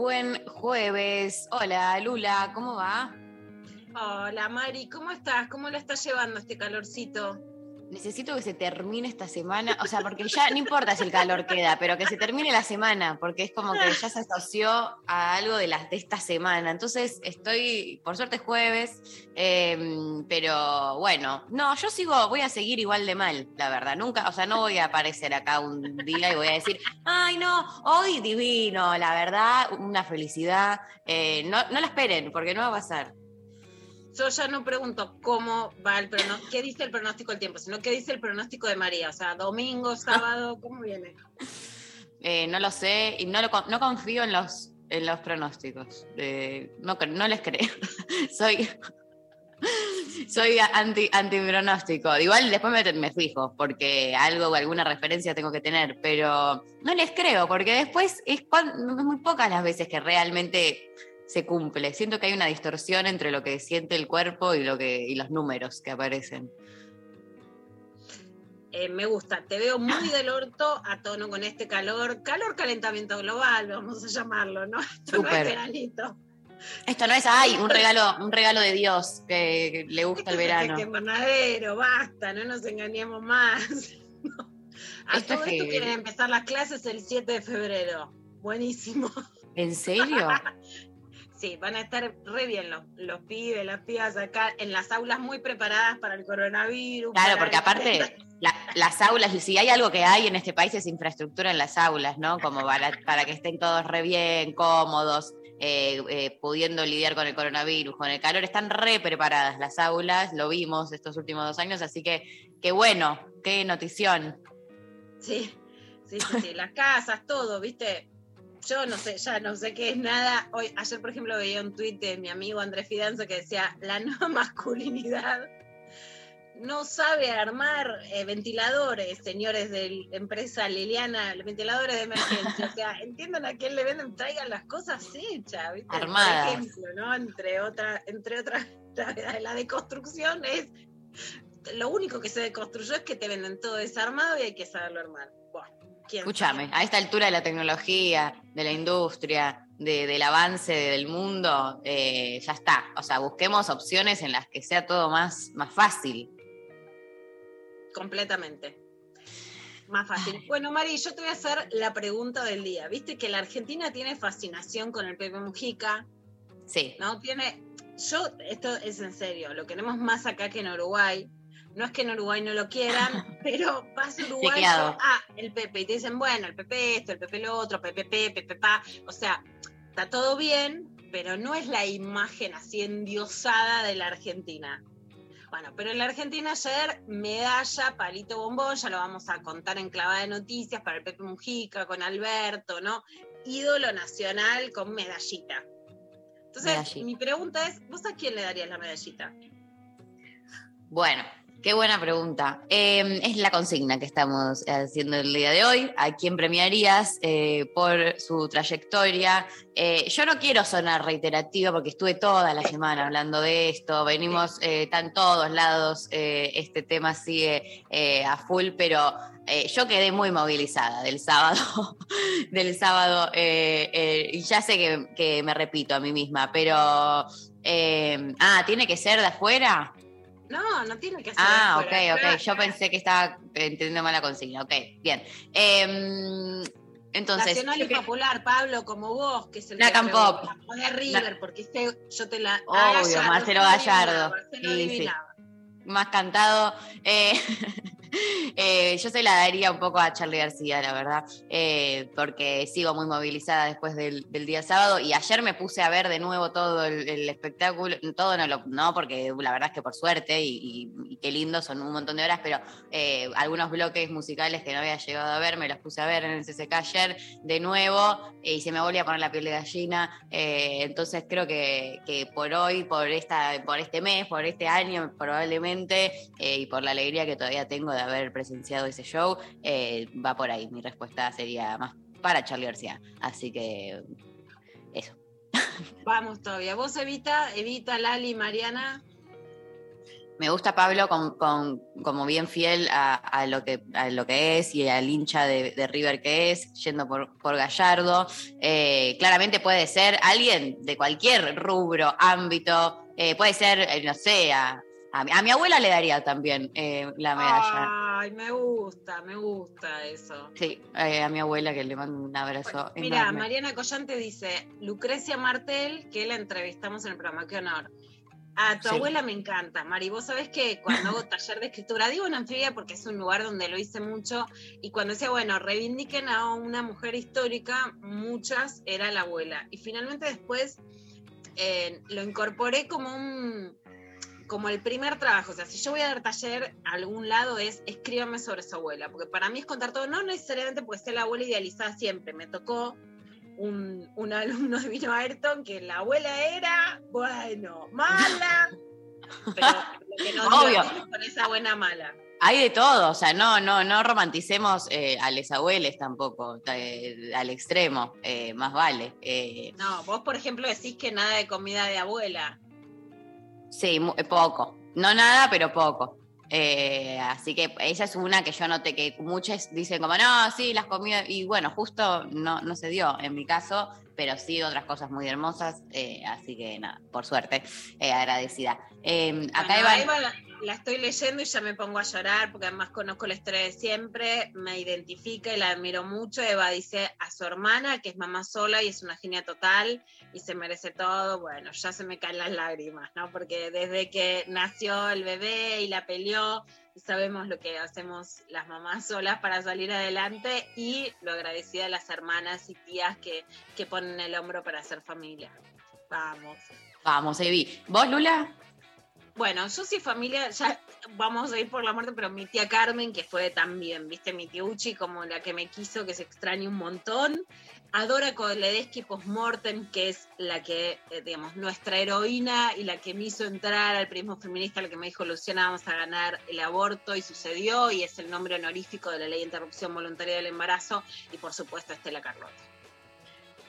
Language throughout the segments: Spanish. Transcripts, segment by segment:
buen jueves. Hola, Lula, ¿cómo va? Hola Mari, ¿cómo estás? ¿Cómo lo estás llevando este calorcito? Necesito que se termine esta semana, o sea, porque ya no importa si el calor queda, pero que se termine la semana, porque es como que ya se asoció a algo de, las, de esta semana. Entonces estoy, por suerte es jueves, eh, pero bueno, no, yo sigo, voy a seguir igual de mal, la verdad. Nunca, o sea, no voy a aparecer acá un día y voy a decir, ay no, hoy divino, la verdad, una felicidad. Eh, no, no la esperen, porque no va a pasar. Yo ya no pregunto cómo va el pronóstico, qué dice el pronóstico del tiempo, sino qué dice el pronóstico de María. O sea, domingo, sábado, ¿cómo viene? Eh, no lo sé y no, lo, no confío en los, en los pronósticos. Eh, no, no les creo. soy soy anti, anti pronóstico. Igual después me, me fijo, porque algo, alguna referencia tengo que tener, pero no les creo, porque después es muy pocas las veces que realmente se cumple. Siento que hay una distorsión entre lo que siente el cuerpo y, lo que, y los números que aparecen. Eh, me gusta, te veo muy del orto a tono con este calor, calor calentamiento global, vamos a llamarlo, ¿no? Esto no es veranito. Esto no es, ay, un regalo, un regalo de Dios que, que le gusta el verano. Que invernadero, basta, no nos engañemos más. A Esto todo es esto quieren empezar las clases el 7 de febrero. Buenísimo. ¿En serio? Sí, van a estar re bien los, los pibes, las pibas acá en las aulas muy preparadas para el coronavirus. Claro, porque el- aparte la- las aulas, y si hay algo que hay en este país es infraestructura en las aulas, ¿no? Como para, para que estén todos re bien, cómodos, eh, eh, pudiendo lidiar con el coronavirus, con el calor. Están re preparadas las aulas, lo vimos estos últimos dos años, así que qué bueno, qué notición. Sí, sí, sí, sí, las casas, todo, ¿viste? Yo no sé, ya no sé qué es nada. Hoy, ayer, por ejemplo, veía un tuit de mi amigo Andrés Fidanza que decía, la nueva masculinidad no sabe armar eh, ventiladores, señores de la empresa Liliana, ventiladores de emergencia. O sea, entiendan a quién le venden, traigan las cosas hechas, ¿viste? Armadas. Por ejemplo, ¿no? Entre otras, entre otras, la, la deconstrucción es, lo único que se deconstruyó es que te venden todo desarmado y hay que saberlo armar. Buah, ¿quién Escúchame, a esta altura de la tecnología, de la industria, de- del avance del mundo, eh, ya está. O sea, busquemos opciones en las que sea todo más, más fácil. Completamente. Más fácil. Bueno, Mari, yo te voy a hacer la pregunta del día. Viste que la Argentina tiene fascinación con el Pepe Mujica, Sí. ¿no? Tiene. Yo, esto es en serio, lo queremos más acá que en Uruguay. No es que en Uruguay no lo quieran, pero vas a Uruguay, Chequeado. ah, el Pepe, y te dicen, bueno, el Pepe esto, el Pepe lo otro, Pepe Pepe, Pepe Pa. O sea, está todo bien, pero no es la imagen así endiosada de la Argentina. Bueno, pero en la Argentina ayer, medalla, palito bombón, ya lo vamos a contar en clavada de noticias para el Pepe Mujica, con Alberto, ¿no? Ídolo nacional con medallita. Entonces, Medallita. mi pregunta es, ¿vos a quién le darías la medallita? Bueno, qué buena pregunta. Eh, es la consigna que estamos haciendo el día de hoy. ¿A quién premiarías eh, por su trayectoria? Eh, yo no quiero sonar reiterativa porque estuve toda la semana hablando de esto. Venimos, eh, está en todos lados, eh, este tema sigue eh, a full, pero eh, yo quedé muy movilizada del sábado, del sábado, eh, eh, y ya sé que, que me repito a mí misma, pero... eh, ah, ¿tiene que ser de afuera? No, no tiene que ser. Ah, ok, ok. Yo pensé que estaba entendiendo mal la consigna. Ok, bien. Em, entonces, Nacional y que- Popular, Pablo, como vos, que es el Black que Pop. de River, porque este, yo te la. Obvio, Marcelo te la Gallardo. Marcelo Sí, sí. más cantado. Eh, eh, yo se la daría un poco a Charlie García, la verdad, eh, porque sigo muy movilizada después del, día sábado. Y ayer me puse a ver de nuevo todo el, espectáculo, todo no, lo, no, porque la verdad es que por suerte y, qué lindo, son un montón de horas, pero eh, algunos bloques musicales que no había llegado a ver, me los puse a ver en el CCK ayer de nuevo y se me volvió a poner la piel de gallina, entonces creo que, que por hoy, por, esta, por este mes, por este año probablemente, y por la alegría que todavía tengo de haber presenciado ese show, eh, va por ahí. Mi respuesta sería más para Charlie García. Así que eso. Vamos todavía. Vos, Evita, Evita, Lali, Mariana. Me gusta Pablo con, con- como bien fiel a, a lo que, a lo que es y al hincha de, de River que es, yendo por, por Gallardo. Eh, claramente puede ser alguien de cualquier rubro, ámbito. eh, puede ser, eh, no sé, a, a mi, a mi abuela le daría también eh, la medalla. Ay, me gusta, me gusta eso. Sí, eh, a mi abuela que le mando un abrazo. Mira. Mariana Collante dice, Lucrecia Martel, que la entrevistamos en el programa, qué honor. A tu Sí. abuela me encanta, Mari. Vos sabés que cuando hago taller de escritura, digo en anfibia porque es un lugar donde lo hice mucho, y cuando decía, bueno, reivindiquen a una mujer histórica, muchas era la abuela. Y finalmente después eh, lo incorporé como un como el primer trabajo, o sea, si yo voy a dar taller a algún lado es escríbame sobre su abuela, porque para mí es contar todo, no necesariamente puede ser la abuela idealizada siempre, me tocó un, un alumno de Vino Ayrton que la abuela era, bueno, mala, pero lo que nos Obvio. con esa buena mala. Hay de todo, o sea, no, no, no romanticemos eh, a les abueles tampoco, eh, al extremo, eh, más vale. No, vos por ejemplo decís que nada de comida de abuela. Sí, eh, poco. No nada, pero poco. Eh, así que esa es una que yo noté que muchos dicen como, no, sí, las comidas, y bueno, justo no, no se dio en mi caso, pero sí otras cosas muy hermosas, eh, así que nada, por suerte, eh, agradecida. Eh, acá Bueno, Eva- Eva la, la estoy leyendo y ya me pongo a llorar porque además conozco la historia de siempre, me identifica y la admiro mucho. Eva dice a su hermana que es mamá sola y es una genia total y se merece todo. Bueno, ya se me caen las lágrimas, ¿no? Porque desde que nació el bebé y la peleó, sabemos lo que hacemos las mamás solas para salir adelante y lo agradecida de las hermanas y tías que, que ponen el hombro para hacer familia. Vamos. Vamos, Evi. ¿Vos, Lula? Bueno, yo sí familia, ya vamos a ir por la muerte, pero mi tía Carmen, que fue también, viste, mi tía Uchi, como la que me quiso, que se extraña un montón. Adora Koledeschi Postmortem, que es la que, eh, digamos, nuestra heroína y la que me hizo entrar al prismo feminista, la que me dijo, Luciana, vamos a ganar el aborto, y sucedió, y es el nombre honorífico de la ley de interrupción voluntaria del embarazo, y por supuesto Estela Carlota.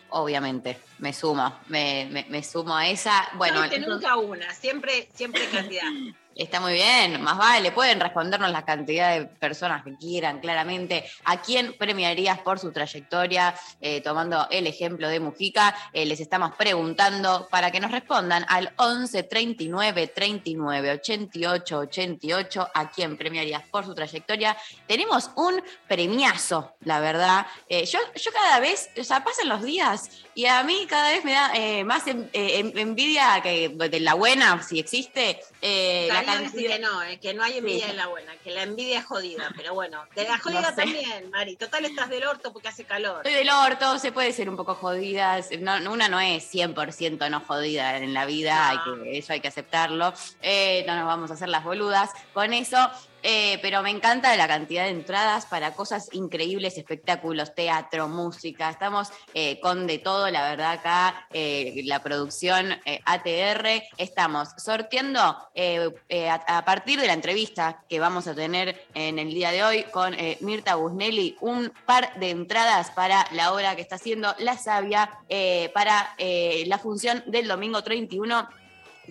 Obviamente, me sumo, me, me- me sumo a esa. Bueno, no nunca una, siempre, siempre cantidad. Está muy bien, más vale, pueden respondernos la cantidad de personas que quieran, claramente. ¿A quién premiarías por su trayectoria? Eh, tomando el ejemplo de Mujica, eh, les estamos preguntando para que nos respondan al 11 39 39 88 88. ¿A quién premiarías por su trayectoria? Tenemos un premiazo, la verdad. Eh, yo, yo cada vez, o sea, pasan los días y a mí cada vez me da más en- en- envidia que de la buena, si existe. eh, la cantidad- que no, eh, que no hay envidia Sí. en la buena, que la envidia es jodida, pero bueno, de la jodida sé. también, Mari. Total estás del orto porque hace calor. Estoy del orto, se puede ser un poco jodida. no- no- una no es 100% no jodida en la vida, hay que, eso hay que aceptarlo. Eh, no nos vamos a hacer las boludas con eso. Eh, pero me encanta la cantidad de entradas para cosas increíbles, espectáculos, teatro, música. Estamos eh, con de todo, la verdad, acá, eh, la producción ATR. Estamos sorteando a, partir de la entrevista que vamos a tener en el día de hoy con Mirta Busnelli, un par de entradas para la obra que está haciendo La Sabia, para la función del domingo 31.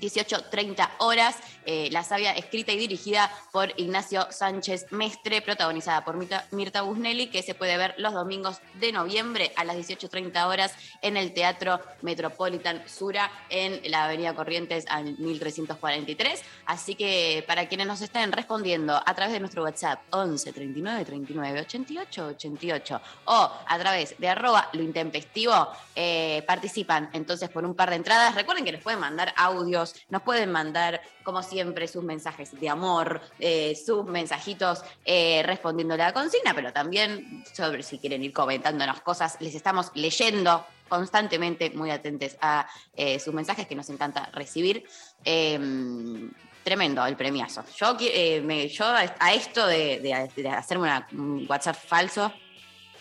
18.30 horas, eh, La Sabia escrita y dirigida por Ignacio Sánchez Mestre, protagonizada por Mirta, Busnelli, que se puede ver los domingos de noviembre a las 18.30 horas en el Teatro Metropolitan Sura en la Avenida Corrientes al 1343. Así que para quienes nos estén respondiendo a través de nuestro WhatsApp 11 39 39 88 88 o a través de arroba lo intempestivo, eh, participan entonces por un par de entradas. Recuerden que les pueden mandar audios, nos pueden mandar, como siempre sus mensajes de amor, eh, sus mensajitos eh, respondiendo a la consigna, pero también sobre si quieren ir comentándonos cosas, les estamos leyendo constantemente, muy atentos a eh, sus mensajes que nos encanta recibir. Em, tremendo el premiazo. Yo, eh, me- yo a esto de, de- de hacerme una- un WhatsApp falso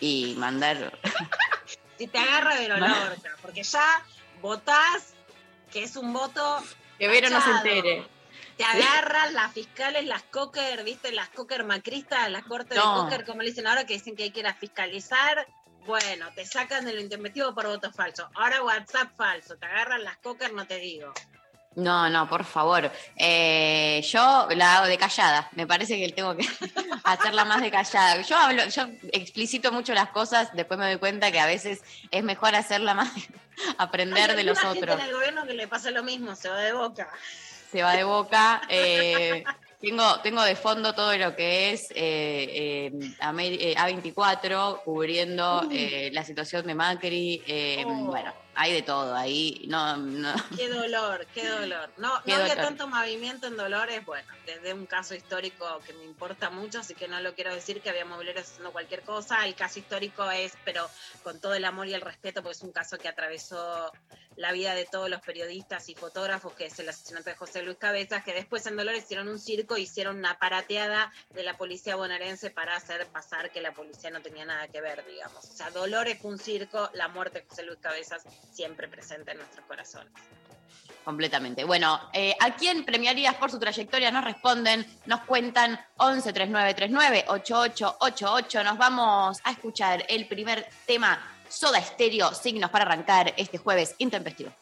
y mandar Si te agarra de Lorca, porque ya votás, que es un voto, que Vero no se entere. Te agarran las fiscales, las cocker, ¿viste? Las cocker macristas, las cortes No. de cocker, como le dicen ahora, que dicen que hay que ir a fiscalizar. Bueno, te sacan de lo intempestivo por voto falso. Ahora WhatsApp falso, te agarran las cocker, no te digo. No, no, por favor. Eh, yo la hago de callada. Me parece que tengo que hacerla más de callada. Yo hablo, yo explicito mucho las cosas, después me doy cuenta que a veces es mejor hacerla más, aprender de los alguna gente otros. en el gobierno que le pasa lo mismo, se va de boca. Se va de boca. eh, tengo, tengo de fondo todo lo que es eh, eh, Amer- eh, A24, cubriendo eh, la situación de Macri. eh, Oh. Bueno, hay de todo ahí. No, no. Qué dolor, qué dolor. No, Qué no había dolor. tanto movimiento en Dolores, bueno, desde un caso histórico que me importa mucho, así que no lo quiero decir que había moveleros haciendo cualquier cosa. El caso histórico es, pero con todo el amor y el respeto, porque es un caso que atravesó la vida de todos los periodistas y fotógrafos, que es el asesinato de José Luis Cabezas, que después en Dolores hicieron un circo, hicieron una parateada de la policía bonaerense para hacer pasar que la policía no tenía nada que ver, digamos. O sea, Dolores fue un circo, la muerte de José Luis Cabezas siempre presente en nuestros corazones. Completamente. Bueno, eh, ¿a quién premiarías por su trayectoria? Nos responden, nos cuentan 11 39 39 8888. Nos vamos a escuchar el primer tema Soda Estéreo, signos para arrancar este jueves intempestivo.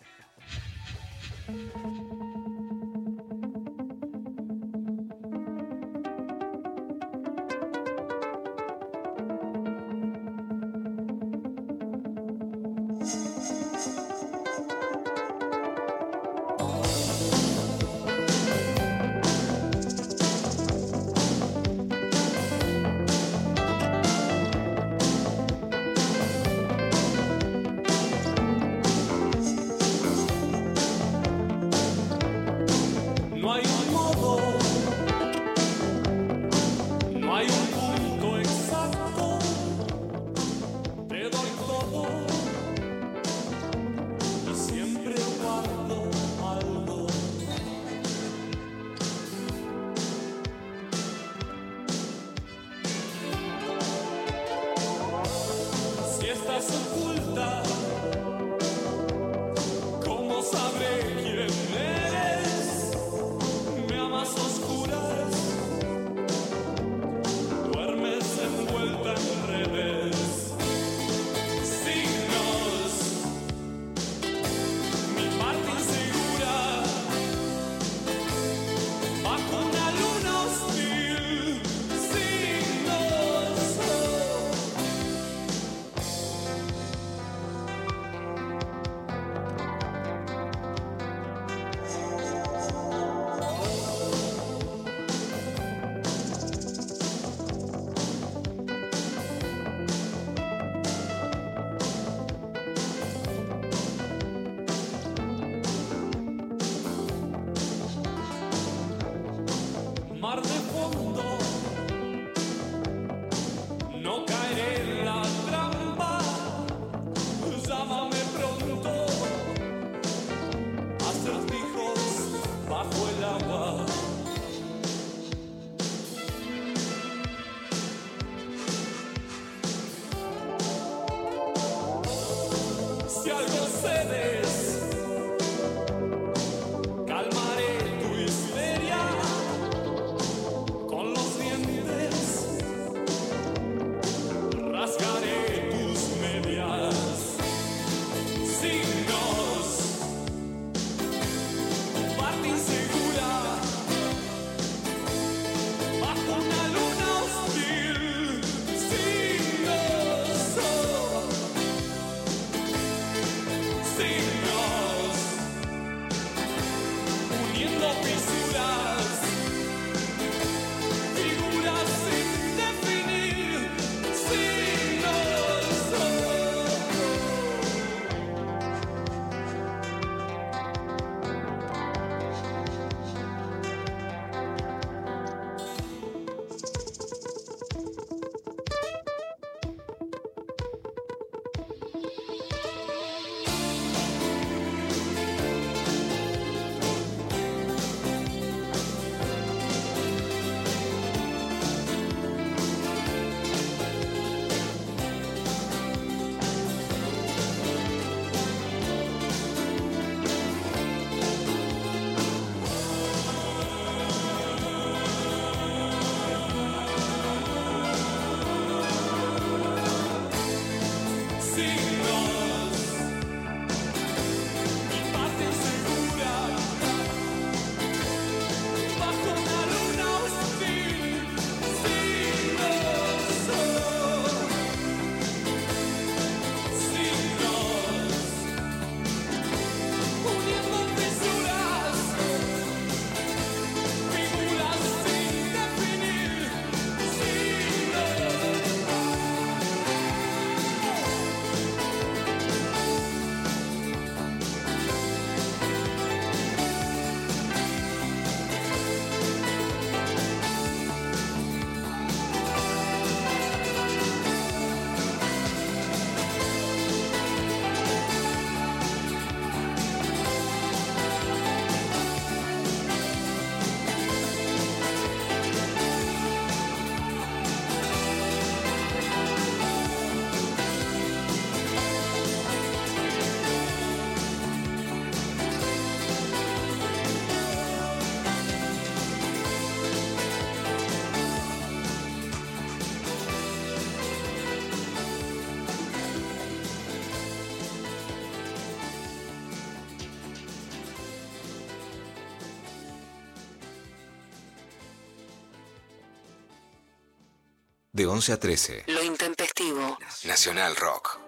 De 11 a 13. Lo intempestivo. Nacional Rock.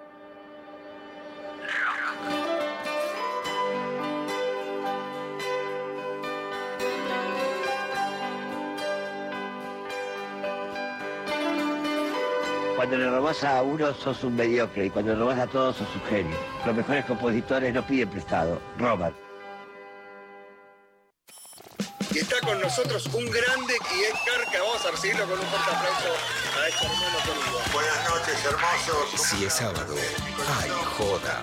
Cuando le robas a uno sos un mediocre y cuando le robas a todos sos un genio. Los mejores compositores no piden prestado, roban. Con nosotros un grande y es Carca. Vamos a recibirlo con un fuerte aplauso a este hermano querido. Buenas noches, hermosos. Si es sábado, ay, joda.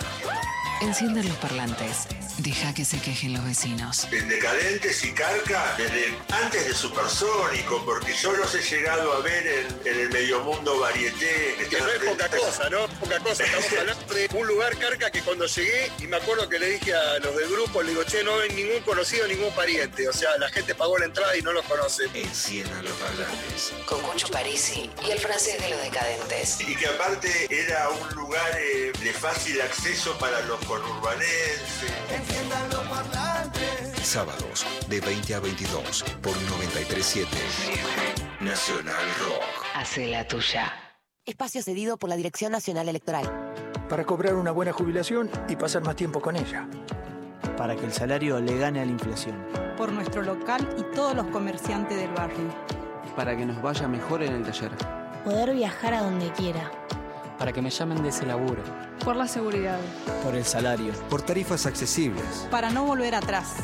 Enciendan los parlantes. Deja que se quejen los vecinos. En Decadentes y Carca, desde antes de Supersónico, porque yo los he llegado a ver en, en el medio mundo varieté. Que no es poca cosa, ¿no? Poca cosa. Estamos hablando de un lugar, Carca, que cuando llegué, y me acuerdo que le dije a los del grupo, le digo, che, no ven ningún conocido, ningún pariente. O sea, la gente pagó la entrada y no los conoce. Enciendan los parlantes. Con Cucho Parisi y el francés de los decadentes. Y que aparte era un lugar eh, de fácil acceso para los conurbanenses. Sábados, de 20 a 22, por 93.7. Nacional Rock. Hace la tuya. Espacio cedido por la Dirección Nacional Electoral. Para cobrar una buena jubilación y pasar más tiempo con ella. Para que el salario le gane a la inflación. Por nuestro local y todos los comerciantes del barrio. Para que nos vaya mejor en el taller. Poder viajar a donde quiera. Para que me llamen de ese laburo. Por la seguridad. Por el salario. Por tarifas accesibles. Para no volver atrás.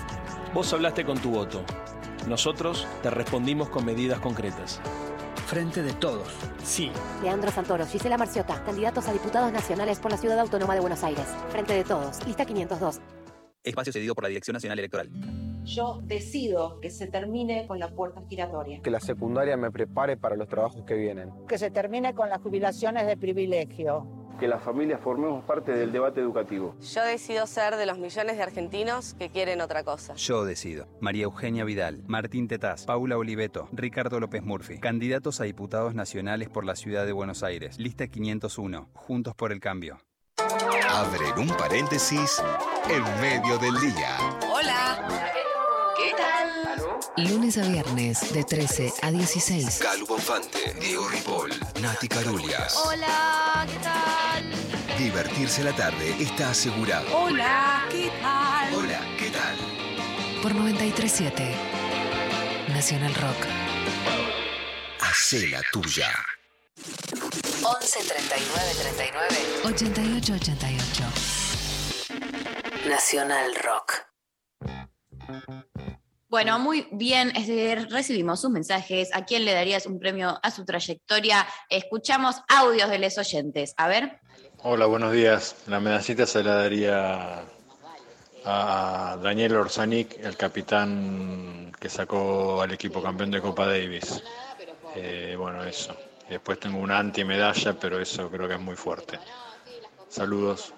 Vos hablaste con tu voto. Nosotros te respondimos con medidas concretas. Frente de todos. Sí. Leandro Santoro, Gisela Marciota, candidatos a diputados nacionales por la Ciudad Autónoma de Buenos Aires. Frente de todos. Lista 502. Espacio cedido por la Dirección Nacional Electoral. Yo decido que se termine con la puerta giratoria. Que la secundaria me prepare para los trabajos que vienen. Que se termine con las jubilaciones de privilegio. Que las familias formemos parte del debate educativo. Yo decido ser de los millones de argentinos que quieren otra cosa. Yo decido. María Eugenia Vidal, Martín Tetaz, Paula Oliveto, Ricardo López Murphy. Candidatos a diputados nacionales por la ciudad de Buenos Aires. Lista 501. Juntos por el cambio. Abren un paréntesis en medio del día. Hola. Lunes a viernes de 13 a 16. Calu Bonfante, Diego Ripoll, Nati Carulias. Hola, ¿qué tal? Divertirse la tarde está asegurado. Hola, ¿qué tal? Hola, ¿qué tal? Por 937 Nacional Rock. Hacé la tuya. 11 39 39 88 88. Nacional Rock. Bueno, muy bien, este, recibimos sus mensajes. ¿A quién le darías un premio a su trayectoria? Escuchamos audios de los oyentes. A ver. Hola, buenos días. La medallita se la daría a Daniel Orsanic, el capitán que sacó al equipo campeón de Copa Davis. Eh, bueno, eso. Después tengo una anti-medalla, pero eso creo que es muy fuerte. Saludos.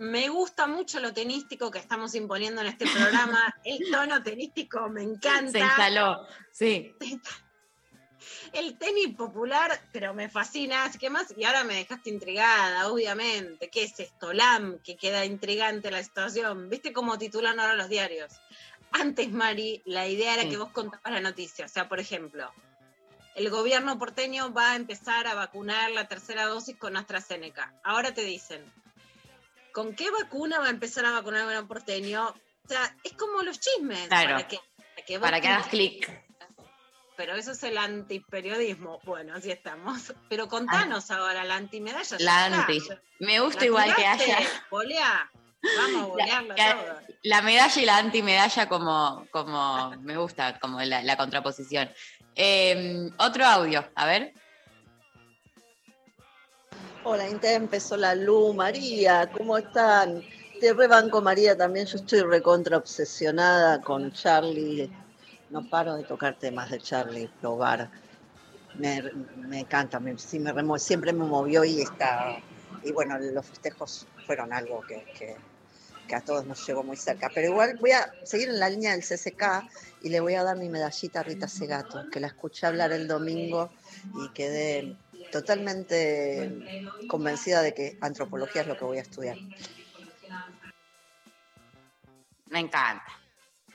Me gusta mucho lo tenístico que estamos imponiendo en este programa. El tono tenístico me encanta. Se instaló, sí. El tenis popular, pero me fascina. Así que más, y ahora me dejaste intrigada, obviamente. ¿Qué es esto? LAM, que queda intrigante la situación. ¿Viste cómo titulan ahora los diarios? Antes, Mari, la idea era que vos contabas la noticia. O sea, por ejemplo, el gobierno porteño va a empezar a vacunar la tercera dosis con AstraZeneca. Ahora te dicen, ¿con qué vacuna va a empezar a vacunar el gobierno porteño? O sea, es como los chismes. Claro. Para que, para que, vos Para que hagas clic. Pero eso es el antiperiodismo. Bueno, así estamos. Pero contanos ahora, la antimedalla. La está. anti. Me gusta ¿La igual que haya Volea. Vamos a la, todo. la medalla y la antimedalla como, como me gusta, como la, la contraposición. Eh, otro audio, a ver. Hola, empezó la Lu, María, ¿cómo están? Te rebanco, María, también. Yo estoy recontra obsesionada con Charlie. No paro de tocar temas de Charlie, probar. Me, me encanta, me, me siempre me movió y está. Y bueno, los festejos fueron algo que, que- que a todos nos llegó muy cerca. Pero igual voy a seguir en la línea del CCK y le voy a dar mi medallita a Rita Segato, que la escuché hablar el domingo y quedé totalmente convencida de que antropología es lo que voy a estudiar. Me encanta.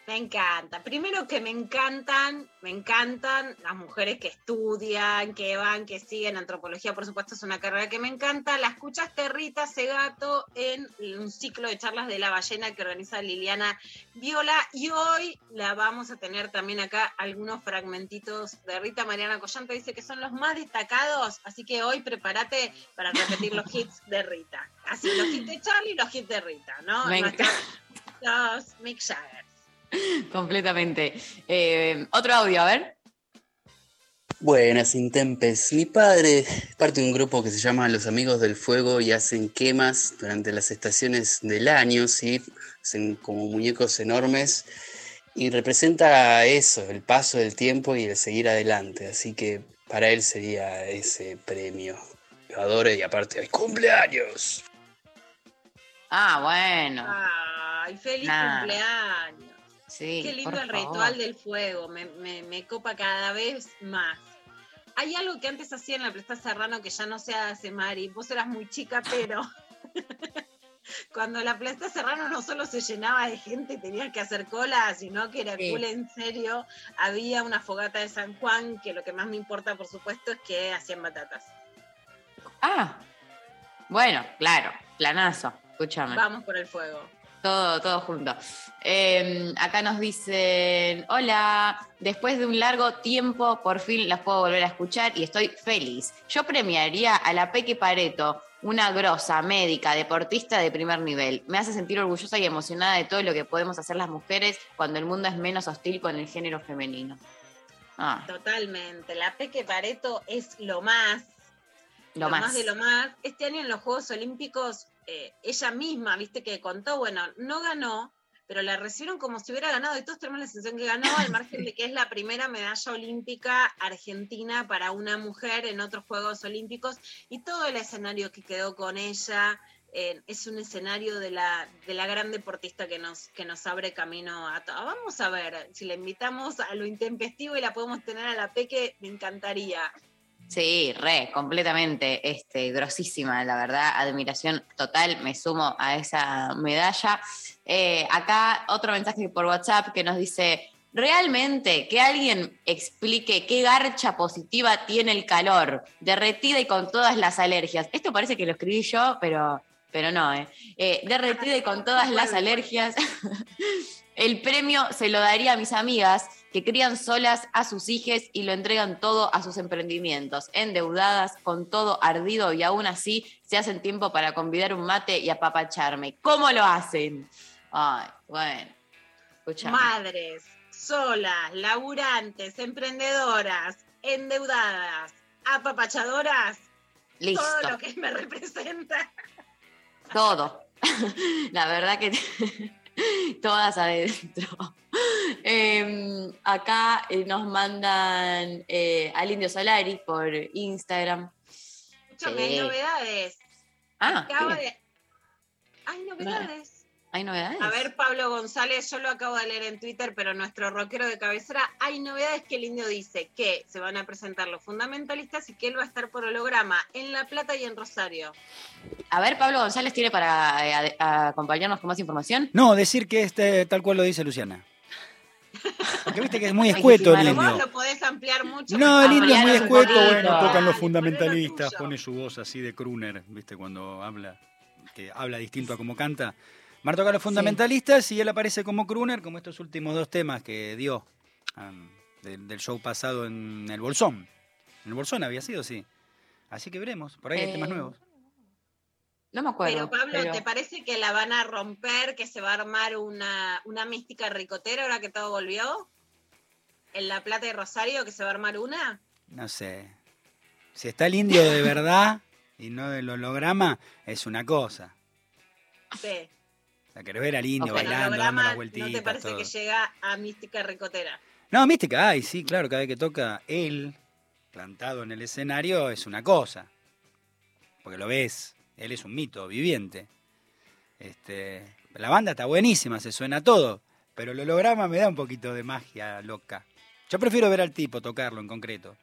Me encanta. Primero que me encantan, me encantan las mujeres que estudian, que van, que siguen antropología, por supuesto es una carrera que me encanta. La escuchaste Rita Segato en un ciclo de charlas de la ballena que organiza Liliana Viola y hoy la vamos a tener también acá algunos fragmentitos de Rita Mariana Collante, dice que son los más destacados, así que hoy prepárate para repetir los hits de Rita. Así, los hits de Charlie y los hits de Rita, ¿no? Me Los Mick Jagger. Completamente. Eh, otro audio, a ver. Buenas, Intempes. Mi padre es parte de un grupo que se llama Los Amigos del Fuego y hacen quemas durante las estaciones del año, ¿sí? Hacen como muñecos enormes y representa eso, el paso del tiempo y el seguir adelante. Así que para él sería ese premio. Lo adoro y aparte hay cumpleaños. Ah, bueno. Ay, feliz Nah. cumpleaños. Sí, Qué lindo el favor. ritual del fuego, me, me- me copa cada vez más. Hay algo que antes hacía en la Plaza Serrano que ya no se hace, Mari. Vos eras muy chica, pero cuando la Plaza Serrano no solo se llenaba de gente tenías que hacer cola, sino que era Sí. cool en serio, había una fogata de San Juan, que lo que más me importa, por supuesto, es que hacían batatas. Ah, bueno, claro, planazo. Escúchame. Vamos por el fuego. Todo, todo junto. Eh, acá nos dicen, hola, después de un largo tiempo por fin las puedo volver a escuchar y estoy feliz. Yo premiaría a la Peque Pareto, una grosa, médica, deportista de primer nivel. Me hace sentir orgullosa y emocionada de todo lo que podemos hacer las mujeres cuando el mundo es menos hostil con el género femenino. Ah, Totalmente. La Peque Pareto es lo más. lo, más. de lo más. Este año en los Juegos Olímpicos, eh, ella misma, viste que contó, bueno, no ganó, pero la recibieron como si hubiera ganado, y todos tenemos la sensación que ganó, al margen de que es la primera medalla olímpica argentina para una mujer en otros Juegos Olímpicos, y todo el escenario que quedó con ella. eh, es un escenario de la, de la gran deportista que nos, que nos abre camino a todo. Vamos a ver, si la invitamos a lo intempestivo y la podemos tener a la Peque, me encantaría. Sí, re, completamente, este, grosísima, la verdad, admiración total, me sumo a esa medalla. Eh, acá otro mensaje por WhatsApp que nos dice, realmente que alguien explique qué garcha positiva tiene el calor, derretida y con todas las alergias. Esto parece que lo escribí yo, pero, pero no, ¿eh? Eh, derretida y con todas las alergias. El premio se lo daría a mis amigas que crían solas a sus hijas y lo entregan todo a sus emprendimientos, endeudadas, con todo ardido y aún así se hacen tiempo para convidar un mate y apapacharme. ¿Cómo lo hacen? Ay, bueno. Escuchame. Madres, solas, laburantes, emprendedoras, endeudadas, apapachadoras, Listo. todo lo que me representa. Todo. La verdad que todas adentro. Eh, acá nos mandan eh, al Indio Solari por Instagram. Escúchame, hay novedades. Ah, Acaba ¿qué? de- Hay novedades. ¿Hay novedades? A ver, Pablo González, yo lo acabo de leer en Twitter, pero nuestro rockero de cabecera, hay novedades que el indio dice que se van a presentar los fundamentalistas y que él va a estar por holograma en La Plata y en Rosario. A ver, Pablo González tiene para eh, a- a acompañarnos con más información. No, decir que este tal cual lo dice Luciana. Porque viste que es muy escueto el vos indio. lo podés ampliar mucho. No, el indio es muy escueto, bueno, tocan los fundamentalistas, pone su voz así de crooner, viste, cuando habla, que habla distinto a como canta. Mar toca los fundamentalistas y él aparece como crooner, como estos últimos dos temas que dio del, del show pasado en el Bolsón. En el Bolsón había sido, sí. Así que veremos, por ahí hay Eh, temas nuevos. No me acuerdo. Pero Pablo, pero- ¿te parece que la van a romper, que se va a armar una, una mística ricotera ahora que todo volvió? ¿En La Plata y Rosario que se va a armar una? No sé. Si está el indio de verdad y no del holograma, es una cosa. Sí. Sea, querés ver al indio el bailando, dando holograma, las ¿no vueltitas. te parece todo. que llega a mística ricotera? No, mística, ay, sí, claro, cada vez que toca él, plantado en el escenario, es una cosa. Porque lo ves, él es un mito viviente. Este, la banda está buenísima, se suena todo, pero el holograma me da un poquito de magia loca. Yo prefiero ver al tipo tocarlo en concreto.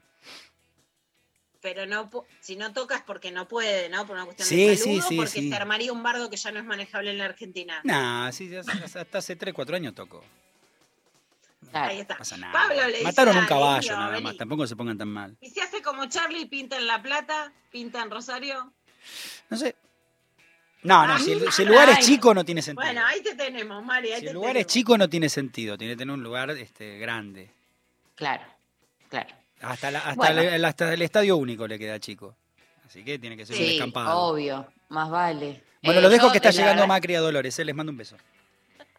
Pero no, si no tocas porque no puede, ¿no? Por una cuestión Sí, de sí, salud, sí, porque sí. se armaría un bardo que ya no es manejable en la Argentina. Nah, sí, hasta hace 3, 4 años tocó. Ahí está. No pasa nada. Pablo le dice Mataron un al caballo nada vení. más, tampoco se pongan tan mal. Y se hace como Charlie pinta en La Plata, pinta en Rosario. No sé. No, no, si el, si el lugar es chico no tiene sentido. Bueno, ahí te tenemos, Mari. Ahí Si te el lugar es chico no tiene sentido, tiene que tener un lugar este, grande. Claro, claro. Hasta, la- hasta, Bueno. el, hasta el estadio único le queda chico. Así que tiene que ser un Sí, descampado. obvio, más vale. Bueno, Eh, lo dejo que está llegando verdad- Macri a Dolores, eh, les mando un beso.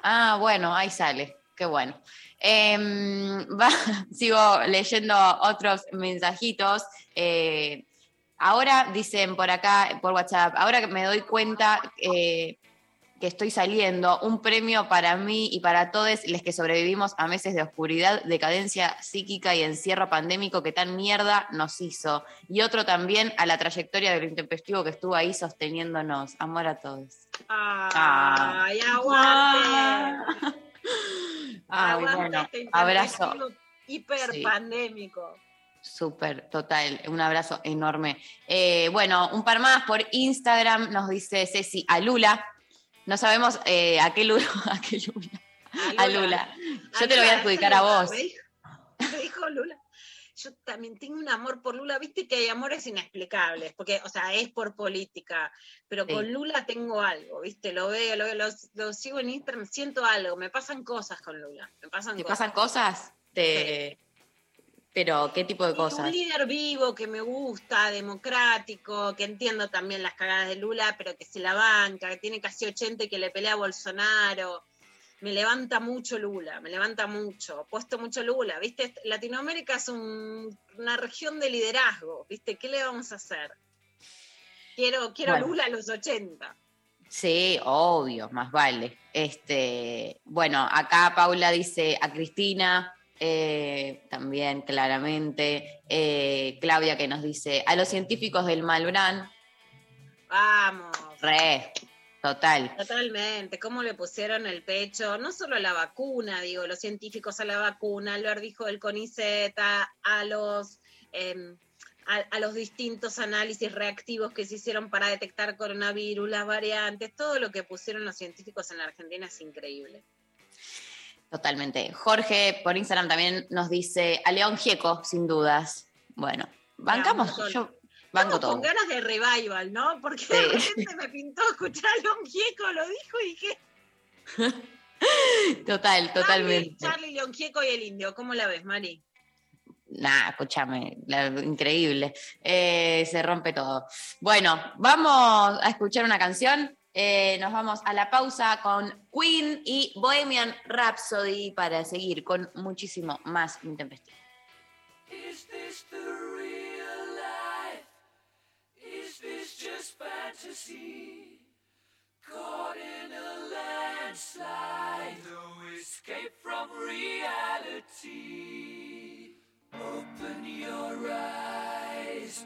Ah, bueno, ahí sale. Qué bueno. Em, va- sigo leyendo otros mensajitos. Eh, ahora dicen por acá, por WhatsApp, ahora que me doy cuenta eh, que estoy saliendo, un premio para mí y para todos los que sobrevivimos a meses de oscuridad, decadencia psíquica y encierro pandémico que tan mierda nos hizo. Y otro también a la trayectoria del intempestivo que estuvo ahí sosteniéndonos. Amor a todos. Ay, aguante. Ay, aguante bueno, este abrazo. intempestivo Hiperpandémico. Súper, total, un abrazo enorme. Eh, bueno, un par más por Instagram nos dice Ceci a Lula. No sabemos eh, a qué Lula. A qué Lula. A Lula. Yo te lo voy a adjudicar a vos. Me dijo, me dijo Lula. Yo también tengo un amor por Lula, viste que hay amores inexplicables, porque, o sea, es por política, pero Sí. con Lula tengo algo, viste, lo veo, lo, veo, lo, lo sigo en Instagram, siento algo, me pasan cosas con Lula, me pasan ¿Te cosas. pasan cosas? Te- Pero, ¿qué tipo de cosas? Un líder vivo que me gusta, democrático, que entiendo también las cagadas de Lula, pero que se la banca, que tiene casi 80 y que le pelea a Bolsonaro. Me levanta mucho Lula, me levanta mucho, puesto mucho Lula, ¿viste? Latinoamérica es un- una región de liderazgo, ¿viste? ¿Qué le vamos a hacer? Quiero, quiero Bueno. Lula a los 80. Sí, obvio, más vale. Este, bueno, acá Paula dice a Cristina, eh, también claramente. Eh, Claudia que nos dice a los científicos del Malbrán, Vamos. re, total. Totalmente, cómo le pusieron el pecho, no solo a la vacuna, digo, los científicos a la vacuna, al barbijo del CONICET, a, a los, em, a, a los distintos análisis reactivos que se hicieron para detectar coronavirus, las variantes, todo lo que pusieron los científicos en la Argentina es increíble. Totalmente. Jorge por Instagram también nos dice a León Gieco, sin dudas. Bueno, bancamos, yo banco Estamos todo. con ganas de revival, ¿no? Porque de repente me pintó escuchar a León Gieco, lo dijo y dije, Total, totalmente. Charlie, León Gieco y el indio, ¿cómo la ves, Mari? Nah, escúchame, increíble. Eh, se rompe todo. Bueno, vamos a escuchar una canción. Eh, nos vamos a la pausa con Queen y Bohemian Rhapsody para seguir con muchísimo más intempestivo. Is this the real life? Is this just fantasy? Caught in a landslide, no escape from reality. Open your eyes,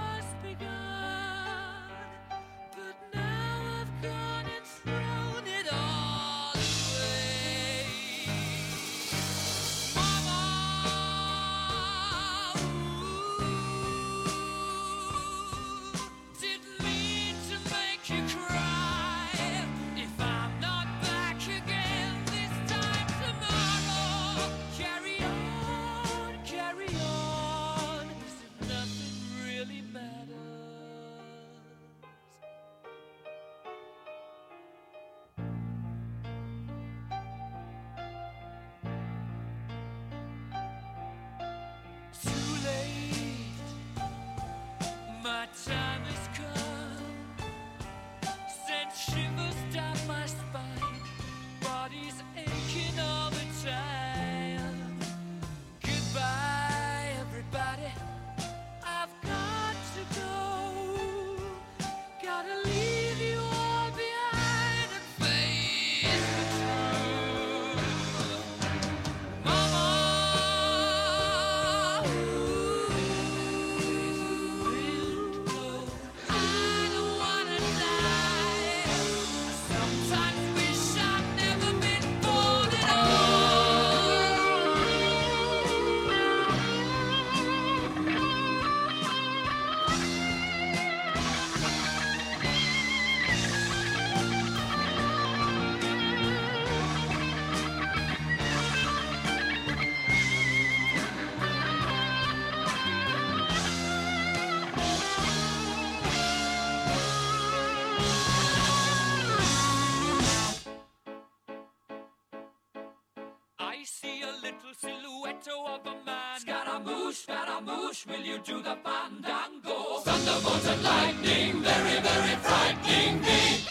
Will you do the fandango? Thunderbolt and lightning, very, very frightening me.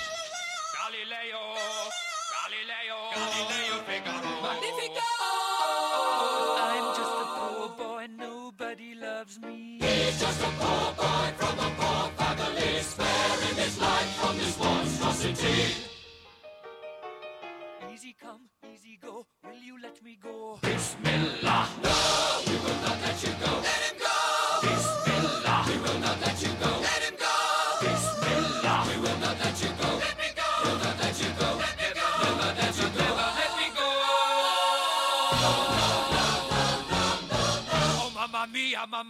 Galileo, Galileo, Galileo Figaro. Magnifico! Oh. I'm just a poor boy, nobody loves me.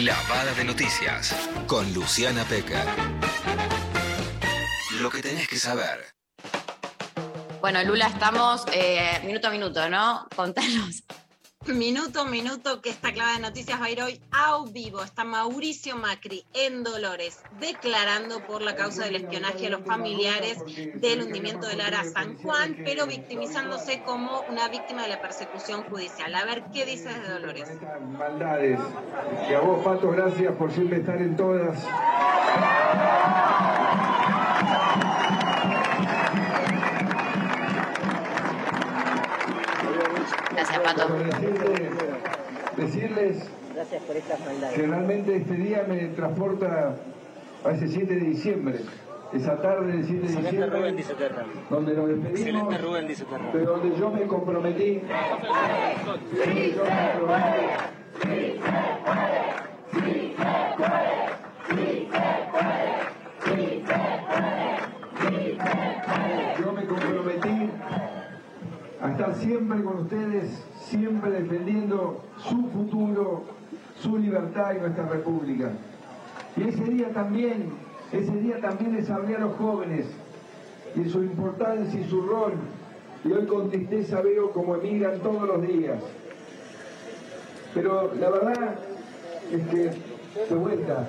Clavada de noticias con Luciana Pecker. Lo que tenés que saber. Bueno, Lula, estamos eh, minuto a minuto, ¿no? Contanos. Minuto minuto que esta clave de noticias va a ir hoy a vivo. Está Mauricio Macri en Dolores declarando por la causa del espionaje a los familiares del hundimiento del Ara San Juan, pero victimizándose como una víctima de la persecución judicial. A ver qué dice desde Dolores. Maldades. Y a vos, Pato, gracias por siempre estar en todas. Gracias, Pato. Decirles, Gracias por maldades. que realmente este día me transporta a ese 7 de diciembre. Esa tarde del 7 de diciembre, donde nos despedimos, pero donde yo me comprometí. donde yo me comprometí Yo me comprometí a estar siempre con ustedes, siempre defendiendo su futuro, su libertad y nuestra república. Y ese día también, ese día también les hablé a los jóvenes y su importancia y su rol. Y hoy con tristeza veo cómo emigran todos los días. Pero la verdad es que, de vuelta,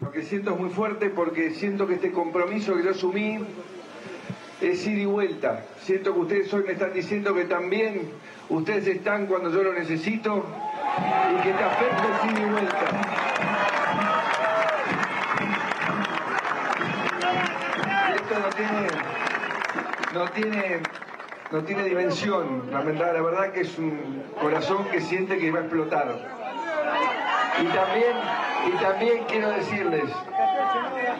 lo que siento es muy fuerte porque siento que este compromiso que yo asumí es ida y vuelta. Siento que ustedes hoy me están diciendo que también ustedes están cuando yo lo necesito y que te afecta es ida y vuelta. Y esto no tiene, no tiene, no tiene dimensión. La verdad, la verdad que es un corazón que siente que va a explotar. Y también, y también quiero decirles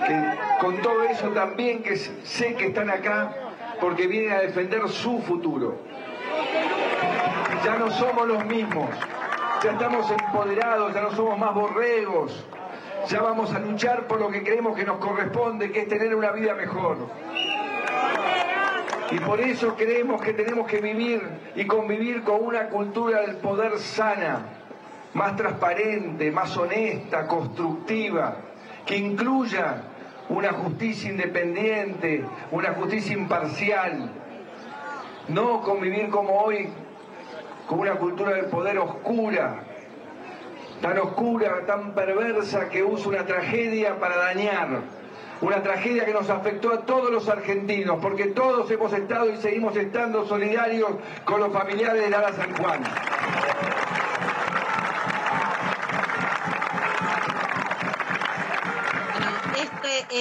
que con todo eso también que sé que están acá porque vienen a defender su futuro. Ya no somos los mismos, ya estamos empoderados, ya no somos más borregos, Ya vamos a luchar por lo que creemos que nos corresponde, que es tener una vida mejor. Y por eso creemos que tenemos que vivir y convivir con una cultura del poder sana, más transparente, más honesta, constructiva, que incluya una justicia independiente, una justicia imparcial. No convivir como hoy con una cultura del poder oscura, tan oscura, tan perversa que usa una tragedia para dañar. Una tragedia que nos afectó a todos los argentinos, porque todos hemos estado y seguimos estando solidarios con los familiares de Lara San Juan.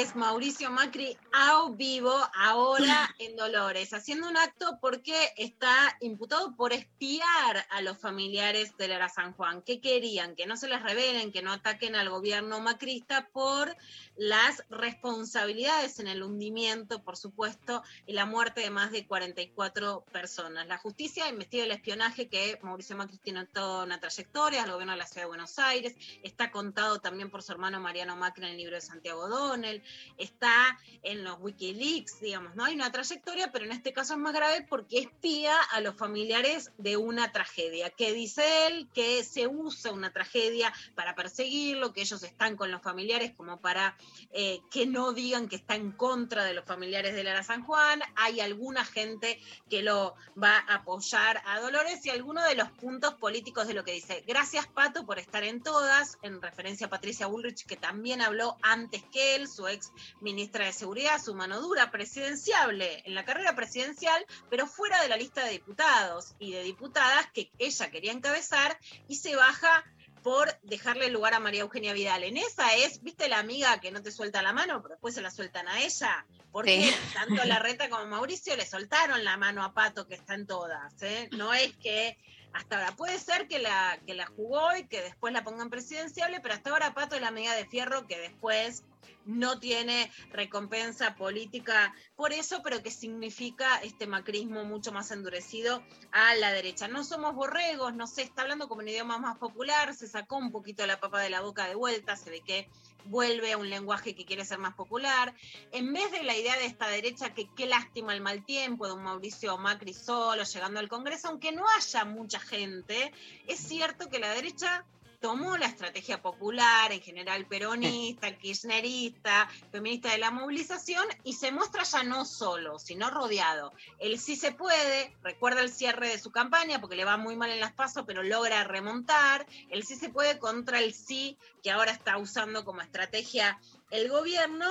Es Mauricio Macri a vivo, ahora en Dolores, haciendo un acto porque está imputado por espiar a los familiares de Lara San Juan. ¿Qué querían? Que no se les revelen, que no ataquen al gobierno macrista por las responsabilidades en el hundimiento, por supuesto, y la muerte de más de 44 personas. La justicia investiga el espionaje que Mauricio Macri tiene toda una trayectoria al gobierno de la Ciudad de Buenos Aires, está contado también por su hermano Mariano Macri en el libro de Santiago Donel, está en los Wikileaks, digamos, ¿no? Hay una trayectoria, pero en este caso es más grave porque espía a los familiares de una tragedia, que dice él que se usa una tragedia para perseguirlo, que ellos están con los familiares como para eh, que no digan que está en contra de los familiares de Lara San Juan, hay alguna gente que lo va a apoyar a Dolores y algunos de los puntos políticos de lo que dice. Gracias Pato por estar en todas, en referencia a Patricia Bullrich, que también habló antes que él, su ex ministra de Seguridad, su mano dura, presidenciable en la carrera presidencial, pero fuera de la lista de diputados y de diputadas que ella quería encabezar y se baja por dejarle lugar a María Eugenia Vidal. En esa es, viste la amiga que no te suelta la mano, pero después se la sueltan a ella. Porque Sí. tanto la reta como Mauricio le soltaron la mano a Pato, que está en todas. ¿eh? No es que hasta ahora puede ser que la, que la jugó y que después la pongan presidenciable, pero hasta ahora Pato es la amiga de Fierro que después no tiene recompensa política por eso, pero que significa este macrismo mucho más endurecido a la derecha. No somos borregos, no sé, está hablando como un idioma más popular, se sacó un poquito la papa de la boca de vuelta, se ve que vuelve a un lenguaje que quiere ser más popular. En vez de la idea de esta derecha que qué lástima el mal tiempo de Mauricio Macri solo llegando al Congreso, aunque no haya mucha gente, es cierto que la derecha tomó la estrategia popular, en general peronista, kirchnerista, feminista de la movilización, y se muestra ya no solo, sino rodeado. El sí se puede, recuerda el cierre de su campaña, porque le va muy mal en las pasos, pero logra remontar. El sí se puede contra el sí, que ahora está usando como estrategia el gobierno.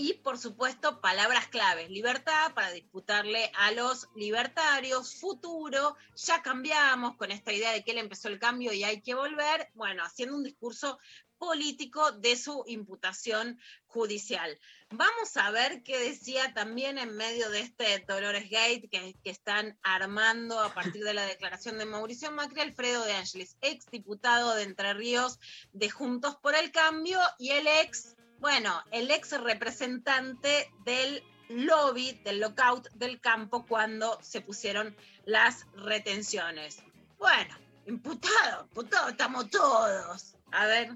Y por supuesto, palabras claves, libertad para disputarle a los libertarios, futuro, ya cambiamos con esta idea de que él empezó el cambio y hay que volver, bueno, haciendo un discurso político de su imputación judicial. Vamos a ver qué decía también en medio de este Dolores Gate que, que están armando a partir de la declaración de Mauricio Macri, Alfredo de Angelis, ex diputado de Entre Ríos de Juntos por el Cambio y el ex bueno, el ex representante del lobby, del lockout del campo cuando se pusieron las retenciones. Bueno, imputado, imputado, estamos todos. A ver.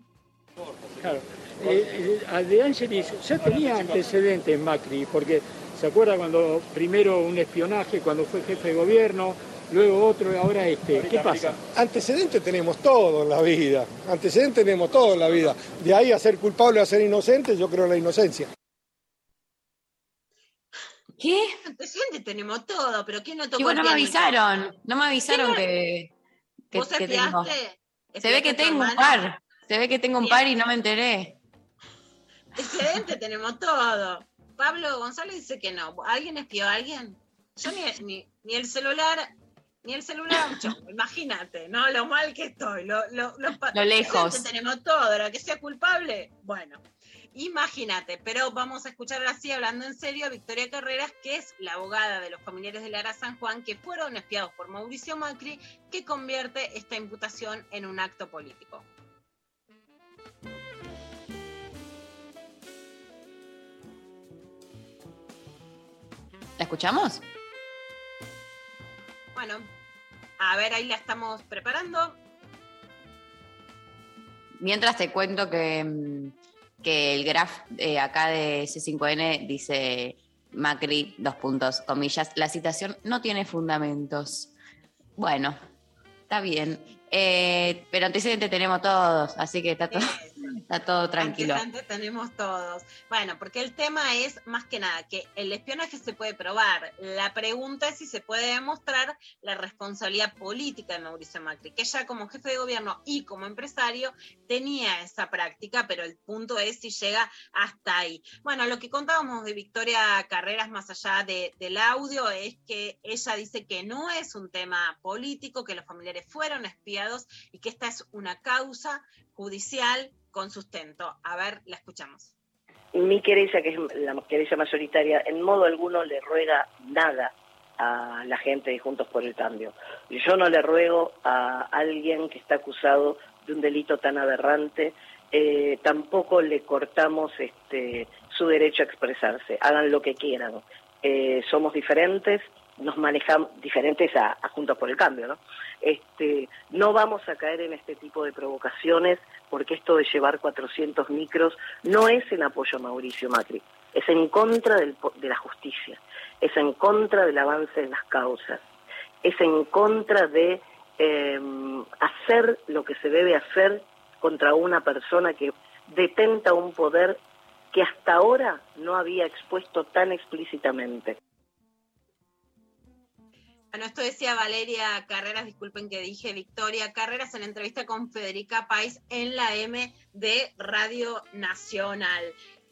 Claro, eh, eh, De Angelis ya tenía antecedentes Macri, porque se acuerda cuando primero un espionaje, cuando fue jefe de gobierno, luego otro y ahora este. ¿Qué pasa? Antecedentes tenemos todo en la vida. Antecedentes tenemos todo en la vida. De ahí a ser culpable a ser inocente, yo creo en la inocencia. ¿Qué? Antecedentes tenemos todo, pero ¿quién no tocó Y bueno, el no me avisaron, no me avisaron que, que, ¿Vos que tengo. espiaste? Se ve que ¿Espiaste a tu tengo un par, se ve que tengo un par y no me enteré. Antecedentes tenemos todo. Pablo González dice que no. ¿Alguien espió a alguien? Yo ni, ni, ni el celular, ni el celular, imagínate, ¿no? Lo mal que estoy, lo, lo, lo, Lo lejos. tenemos todo, ahora que sea culpable, bueno. Imagínate, pero vamos a escuchar ahora sí, hablando en serio, a Victoria Carreras, que es la abogada de los familiares de Lara San Juan, que fueron espiados por Mauricio Macri, que convierte esta imputación en un acto político. ¿La escuchamos? Bueno, a ver, ahí la estamos preparando. Mientras te cuento que, mm, que el graph eh, acá de C5N dice Macri, dos puntos, comillas, la citación no tiene fundamentos. Bueno, está bien. Eh, pero antecedentes tenemos todos, así que está todo, está todo tranquilo. Tenemos todos. Bueno, porque el tema es más que nada que el espionaje se puede probar. La pregunta es si se puede demostrar la responsabilidad política de Mauricio Macri, que ya como jefe de gobierno y como empresario tenía esa práctica, pero el punto es si llega hasta ahí. Bueno, lo que contábamos de Victoria Carreras, más allá de- del audio, es que ella dice que no es un tema político, que los familiares fueron espiados y que esta es una causa judicial con sustento. A ver, la escuchamos. Mi querella, que es la querella mayoritaria, en modo alguno le ruega nada a la gente de Juntos por el Cambio. Yo no le ruego a alguien que está acusado de un delito tan aberrante, eh, tampoco le cortamos este, su derecho a expresarse. Hagan lo que quieran. Eh, somos diferentes, nos manejamos diferentes a, a Juntos por el Cambio, ¿no? Este, no vamos a caer en este tipo de provocaciones porque esto de llevar 400 micros no es en apoyo a Mauricio Macri, es en contra de la justicia, es en contra del avance de las causas, es en contra de eh, hacer lo que se debe hacer contra una persona que detenta un poder que hasta ahora no había expuesto tan explícitamente. Bueno, esto decía Valeria Carreras, disculpen que dije Victoria Carreras en entrevista con Federica Pais en la M de Radio Nacional.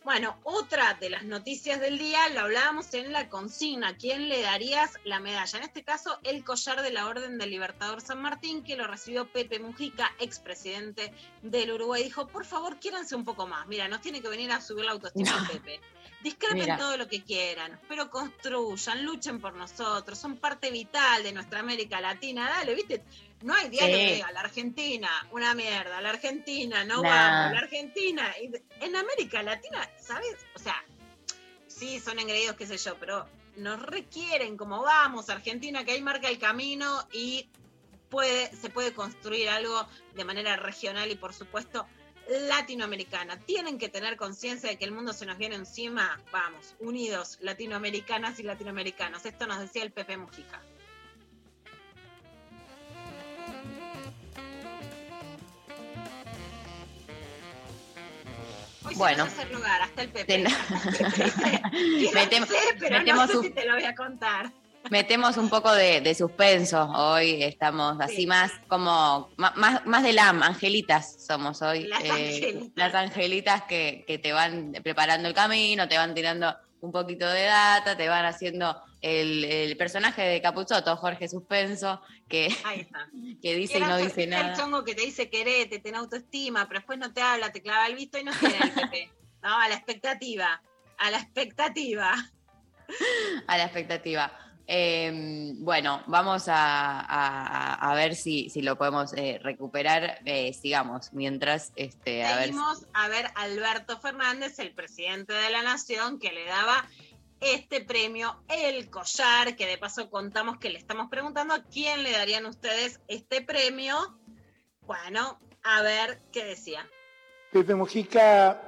Bueno, otra de las noticias del día, lo hablábamos en la consigna, ¿quién le darías la medalla? En este caso, el collar de la Orden del Libertador San Martín, que lo recibió Pepe Mujica, expresidente del Uruguay. Dijo, por favor, quiéranse un poco más. Mira, nos tiene que venir a subir la autoestima Pepe. Discrepen Mira. todo lo que quieran, pero construyan, luchen por nosotros, son parte vital de nuestra América Latina. Dale, ¿viste? No hay diario Sí. que diga, la Argentina, una mierda, la Argentina, no Nah. vamos, la Argentina. En América Latina, ¿sabes? O sea, sí, son engreídos, qué sé yo, pero nos requieren como vamos, Argentina, que ahí marca el camino y puede, se puede construir algo de manera regional y por supuesto latinoamericana. Tienen que tener conciencia de que el mundo se nos viene encima. Vamos, unidos, latinoamericanas y latinoamericanos. Esto nos decía el Pepe Mujica. Hoy Bueno. se rogar, hasta el Pepe. Ten- Metem, Metem- pero metemos no sé un- si te lo voy a contar. Metemos un poco de, de suspenso hoy, estamos así más como, más, más de LAM, angelitas somos hoy. Las eh, angelitas. las angelitas que, que te van preparando el camino, te van tirando un poquito de data, te van haciendo el, el personaje de Capuzoto, Jorge Suspenso, que, que dice y no dice el nada. chongo que te dice querete, te autoestima, pero después no te habla, te clava el visto y no tiene el Pepe. No, a la expectativa. A la expectativa. a la expectativa. Eh, bueno, vamos a, a- a ver si, si lo podemos eh, recuperar. Eh, sigamos, mientras, este, a ver. si- a ver a Alberto Fernández, el presidente de la nación, que le daba este premio, el collar, que de paso contamos que le estamos preguntando a quién le darían ustedes este premio. Bueno, a ver qué decía. Pepe Mujica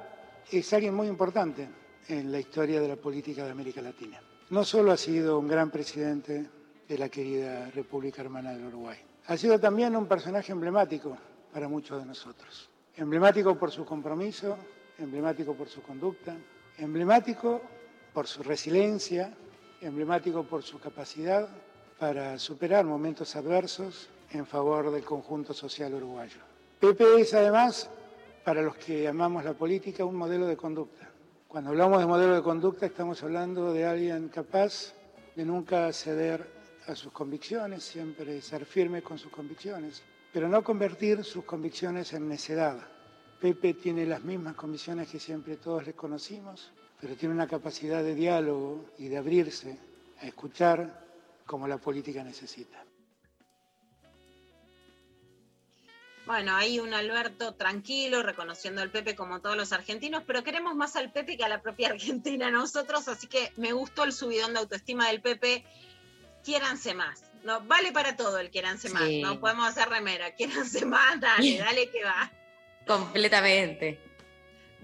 es alguien muy importante en la historia de la política de América Latina. No solo ha sido un gran presidente de la querida República Hermana del Uruguay, ha sido también un personaje emblemático para muchos de nosotros. Emblemático por su compromiso, emblemático por su conducta, emblemático por su resiliencia, emblemático por su capacidad para superar momentos adversos en favor del conjunto social uruguayo. Pepe es además, para los que amamos la política, un modelo de conducta. Cuando hablamos de modelo de conducta estamos hablando de alguien capaz de nunca ceder a sus convicciones, siempre ser firme con sus convicciones, pero no convertir sus convicciones en necedad. Pepe tiene las mismas convicciones que siempre todos le conocimos, pero tiene una capacidad de diálogo y de abrirse a escuchar como la política necesita. Bueno, hay un Alberto tranquilo, reconociendo al Pepe como todos los argentinos, pero queremos más al Pepe que a la propia Argentina nosotros, así que me gustó el subidón de autoestima del Pepe. Quiéranse más. No, vale para todo el quiéranse más. No podemos hacer remera. Quiéranse más, dale, dale que va. Completamente.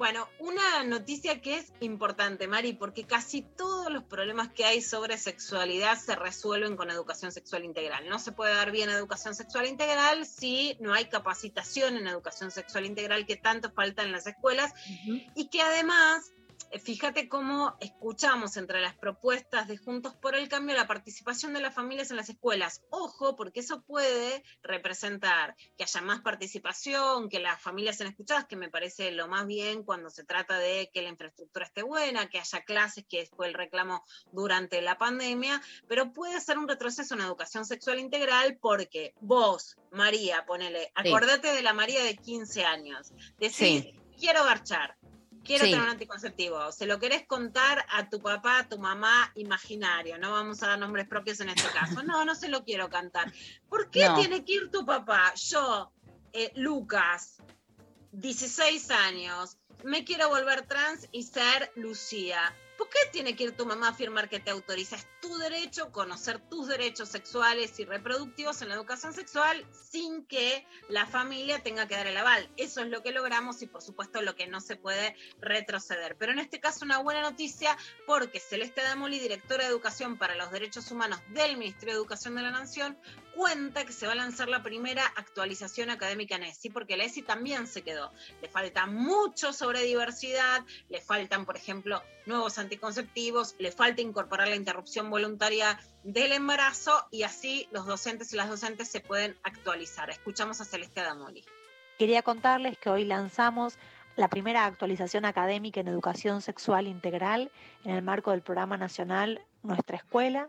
Bueno, una noticia que es importante, Mari, porque casi todos los problemas que hay sobre sexualidad se resuelven con educación sexual integral. No se puede dar bien educación sexual integral si no hay capacitación en educación sexual integral que tanto falta en las escuelas y que además fíjate cómo escuchamos entre las propuestas de Juntos por el Cambio la participación de las familias en las escuelas. Ojo, porque eso puede representar que haya más participación, que las familias sean escuchadas, que me parece lo más bien cuando se trata de que la infraestructura esté buena, que haya clases, que fue el reclamo durante la pandemia, pero puede ser un retroceso en educación sexual integral porque vos, María, ponele, Sí. acordate de la María de 15 años, decís, Sí. quiero garchar, Quiero Sí. tener un anticonceptivo. Se lo querés contar a tu papá, a tu mamá imaginario. No vamos a dar nombres propios en este caso. No, no se lo quiero cantar. ¿Por qué No. tiene que ir tu papá? Yo, eh, Lucas, 16 años, me quiero volver trans y ser Lucía. ¿Por qué tiene que ir tu mamá a afirmar que te autoriza? Es tu derecho conocer tus derechos sexuales y reproductivos en la educación sexual sin que la familia tenga que dar el aval. Eso es lo que logramos y por supuesto lo que no se puede retroceder. Pero en este caso una buena noticia porque Celeste Damoli, directora de Educación para los Derechos Humanos del Ministerio de Educación de la Nación, cuenta que se va a lanzar la primera actualización académica en ESI, porque la ESI también se quedó. Le falta mucho sobre diversidad, le faltan, por ejemplo, nuevos anticonceptivos, le falta incorporar la interrupción voluntaria del embarazo y así los docentes y las docentes se pueden actualizar. Escuchamos a Celeste Damoli. Quería contarles que hoy lanzamos la primera actualización académica en educación sexual integral en el marco del programa nacional Nuestra Escuela.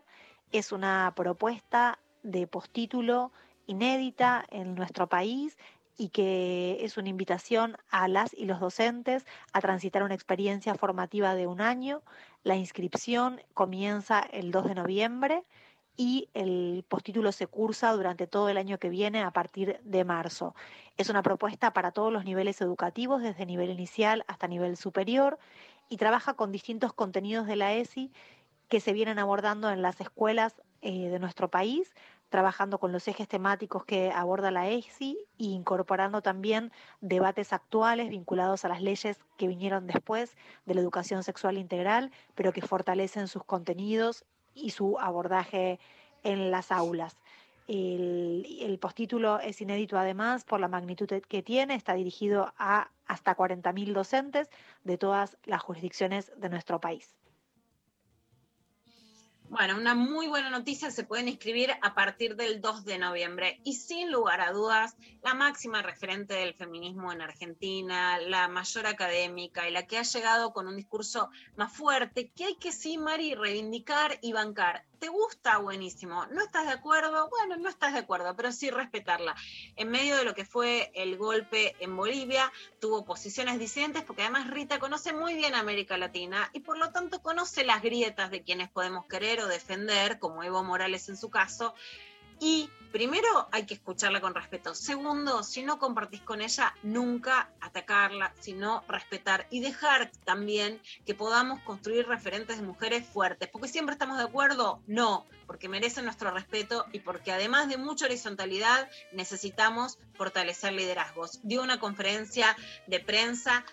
Es una propuesta de postítulo inédita en nuestro país y que es una invitación a las y los docentes a transitar una experiencia formativa de un año. La inscripción comienza el 2 de noviembre y el postítulo se cursa durante todo el año que viene a partir de marzo. Es una propuesta para todos los niveles educativos, desde nivel inicial hasta nivel superior, y trabaja con distintos contenidos de la ESI que se vienen abordando en las escuelas eh, de nuestro país, trabajando con los ejes temáticos que aborda la ESI e incorporando también debates actuales vinculados a las leyes que vinieron después de la educación sexual integral, pero que fortalecen sus contenidos y su abordaje en las aulas. El, el postítulo es inédito además por la magnitud que tiene, está dirigido a hasta 40.000 docentes de todas las jurisdicciones de nuestro país. Bueno, una muy buena noticia, se pueden inscribir a partir del 2 de noviembre y sin lugar a dudas, la máxima referente del feminismo en Argentina, la mayor académica y la que ha llegado con un discurso más fuerte, que hay que sí, Mari, reivindicar y bancar. ¿Te gusta? Buenísimo. ¿No estás de acuerdo? Bueno, no estás de acuerdo, pero sí respetarla. En medio de lo que fue el golpe en Bolivia, tuvo posiciones disidentes porque además Rita conoce muy bien América Latina y por lo tanto conoce las grietas de quienes podemos querer o defender, como Evo Morales en su caso. Y primero hay que escucharla con respeto. Segundo, si no compartís con ella, nunca atacarla, sino respetar y dejar también que podamos construir referentes de mujeres fuertes. Porque siempre estamos de acuerdo, no, porque merecen nuestro respeto y porque además de mucha horizontalidad necesitamos fortalecer liderazgos. Dio una conferencia de prensa,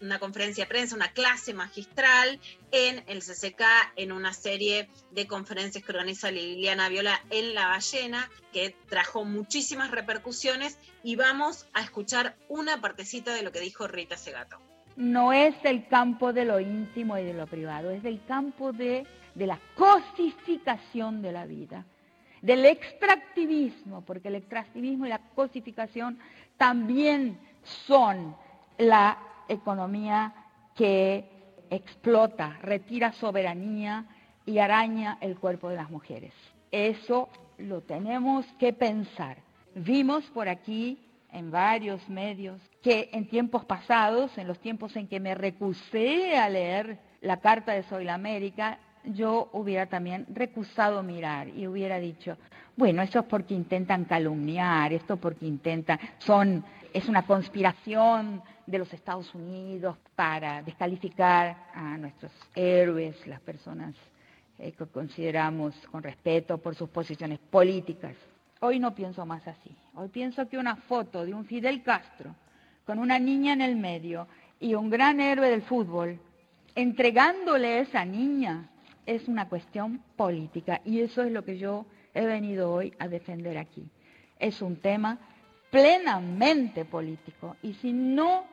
una conferencia de prensa, una clase magistral en el CCK, en una serie de conferencias que organiza Liliana Viola en La Ballena, que trajo muchísimas repercusiones y vamos a escuchar una partecita de lo que dijo Rita Segato. no es el campo de lo íntimo y de lo privado, es el campo de, de la cosificación de la vida, del extractivismo, porque el extractivismo y la cosificación también son la economía que explota, retira soberanía y araña el cuerpo de las mujeres. Eso lo tenemos que pensar. Vimos por aquí en varios medios que en tiempos pasados, en los tiempos en que me recusé a leer la Carta de Soy la América, yo hubiera también recusado mirar y hubiera dicho, bueno, eso es porque intentan calumniar, esto porque intentan, son, es una conspiración de los Estados Unidos para descalificar a nuestros héroes, las personas eh, que consideramos con respeto por sus posiciones políticas. Hoy no pienso más así. Hoy pienso que una foto de un Fidel Castro con una niña en el medio y un gran héroe del fútbol, entregándole a esa niña, es una cuestión política. Y eso es lo que yo he venido hoy a defender aquí. Es un tema plenamente político. Y si no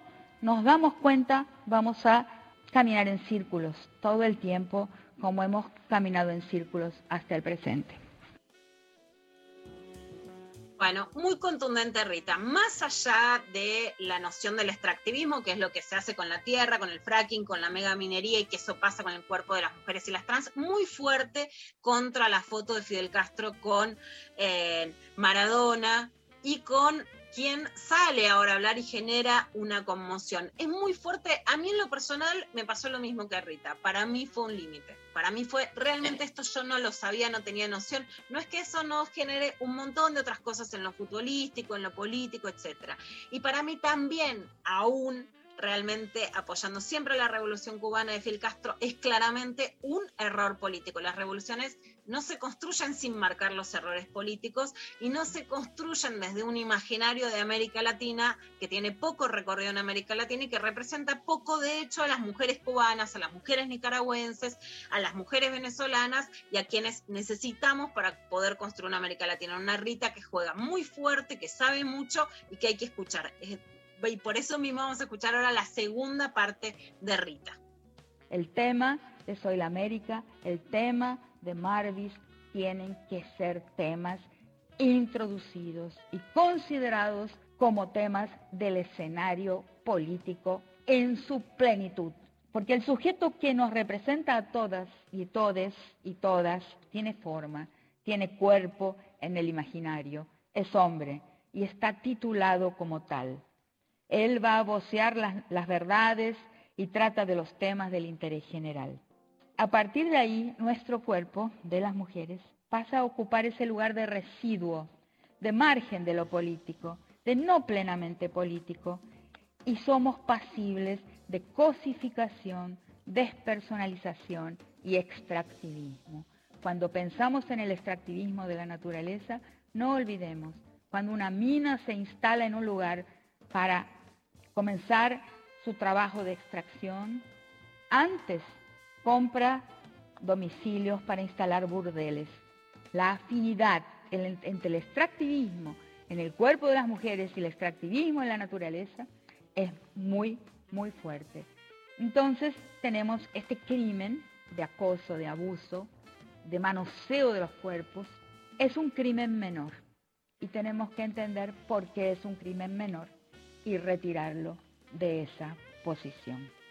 nos damos cuenta, vamos a caminar en círculos todo el tiempo, como hemos caminado en círculos hasta el presente. Bueno, muy contundente Rita. Más allá de la noción del extractivismo, que es lo que se hace con la tierra, con el fracking, con la megaminería y que eso pasa con el cuerpo de las mujeres y las trans, muy fuerte contra la foto de Fidel Castro con eh, Maradona y con quien sale ahora a hablar y genera una conmoción. Es muy fuerte. A mí en lo personal me pasó lo mismo que a Rita. Para mí fue un límite. Para mí fue, realmente esto yo no lo sabía, no tenía noción. No es que eso no genere un montón de otras cosas en lo futbolístico, en lo político, etc. Y para mí también, aún realmente apoyando siempre la revolución cubana de Fidel Castro, es claramente un error político. Las revoluciones no se construyen sin marcar los errores políticos y no se construyen desde un imaginario de América Latina que tiene poco recorrido en América Latina y que representa poco, de hecho, a las mujeres cubanas, a las mujeres nicaragüenses, a las mujeres venezolanas y a quienes necesitamos para poder construir una América Latina. Una Rita que juega muy fuerte, que sabe mucho y que hay que escuchar. Y por eso mismo vamos a escuchar ahora la segunda parte de Rita. El tema de Soy la América, el tema de Marvis tienen que ser temas introducidos y considerados como temas del escenario político en su plenitud. Porque el sujeto que nos representa a todas y todes y todas tiene forma, tiene cuerpo en el imaginario, es hombre y está titulado como tal. Él va a vocear las, las verdades y trata de los temas del interés general. A partir de ahí, nuestro cuerpo, de las mujeres, pasa a ocupar ese lugar de residuo, de margen de lo político, de no plenamente político, y somos pasibles de cosificación, despersonalización y extractivismo. Cuando pensamos en el extractivismo de la naturaleza, no olvidemos, cuando una mina se instala en un lugar para comenzar su trabajo de extracción, antes compra domicilios para instalar burdeles. La afinidad entre el extractivismo en el cuerpo de las mujeres y el extractivismo en la naturaleza es muy, muy fuerte. Entonces tenemos este crimen de acoso, de abuso, de manoseo de los cuerpos. Es un crimen menor y tenemos que entender por qué es un crimen menor y retirarlo de esa posición.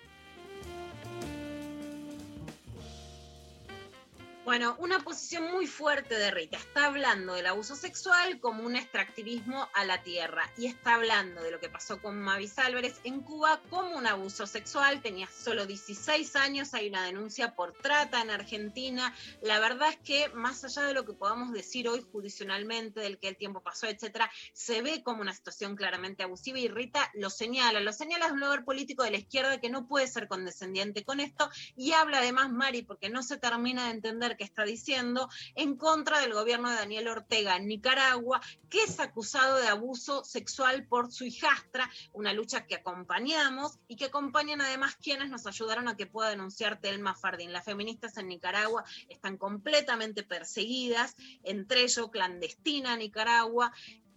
Bueno, una posición muy fuerte de Rita. Está hablando del abuso sexual como un extractivismo a la tierra y está hablando de lo que pasó con Mavis Álvarez en Cuba como un abuso sexual. Tenía solo 16 años, hay una denuncia por trata en Argentina. La verdad es que más allá de lo que podamos decir hoy judicialmente, del que el tiempo pasó, etcétera, se ve como una situación claramente abusiva y Rita lo señala. Lo señala es un lugar político de la izquierda que no puede ser condescendiente con esto y habla además, Mari, porque no se termina de entender que está diciendo, en contra del gobierno de Daniel Ortega en Nicaragua, que es acusado de abuso sexual por su hijastra, una lucha que acompañamos y que acompañan además quienes nos ayudaron a que pueda denunciar Telma Fardín. Las feministas en Nicaragua están completamente perseguidas, entre ellos clandestina Nicaragua,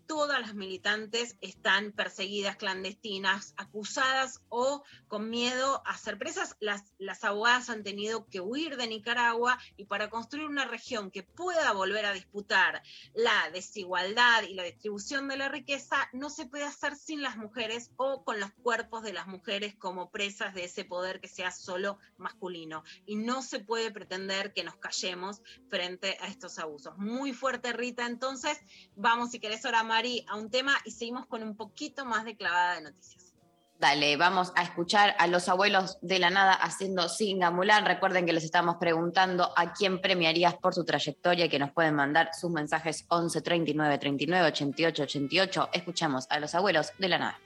todas las militantes están perseguidas, clandestinas, acusadas o con miedo a ser presas. Las, las abogadas han tenido que huir de Nicaragua y para construir una región que pueda volver a disputar la desigualdad y la distribución de la riqueza, no se puede hacer sin las mujeres o con los cuerpos de las mujeres como presas de ese poder que sea solo masculino. Y no se puede pretender que nos callemos frente a estos abusos. Muy fuerte, Rita. Entonces, vamos, si querés, ahora Mari, a un tema y seguimos con un poquito más de clavada de noticias. Dale, vamos a escuchar a los abuelos de la nada haciendo Singa Mulan. Recuerden que les estamos preguntando a quién premiarías por su trayectoria y que nos pueden mandar sus mensajes 11 39 39 88 88. Escuchamos a los abuelos de la nada.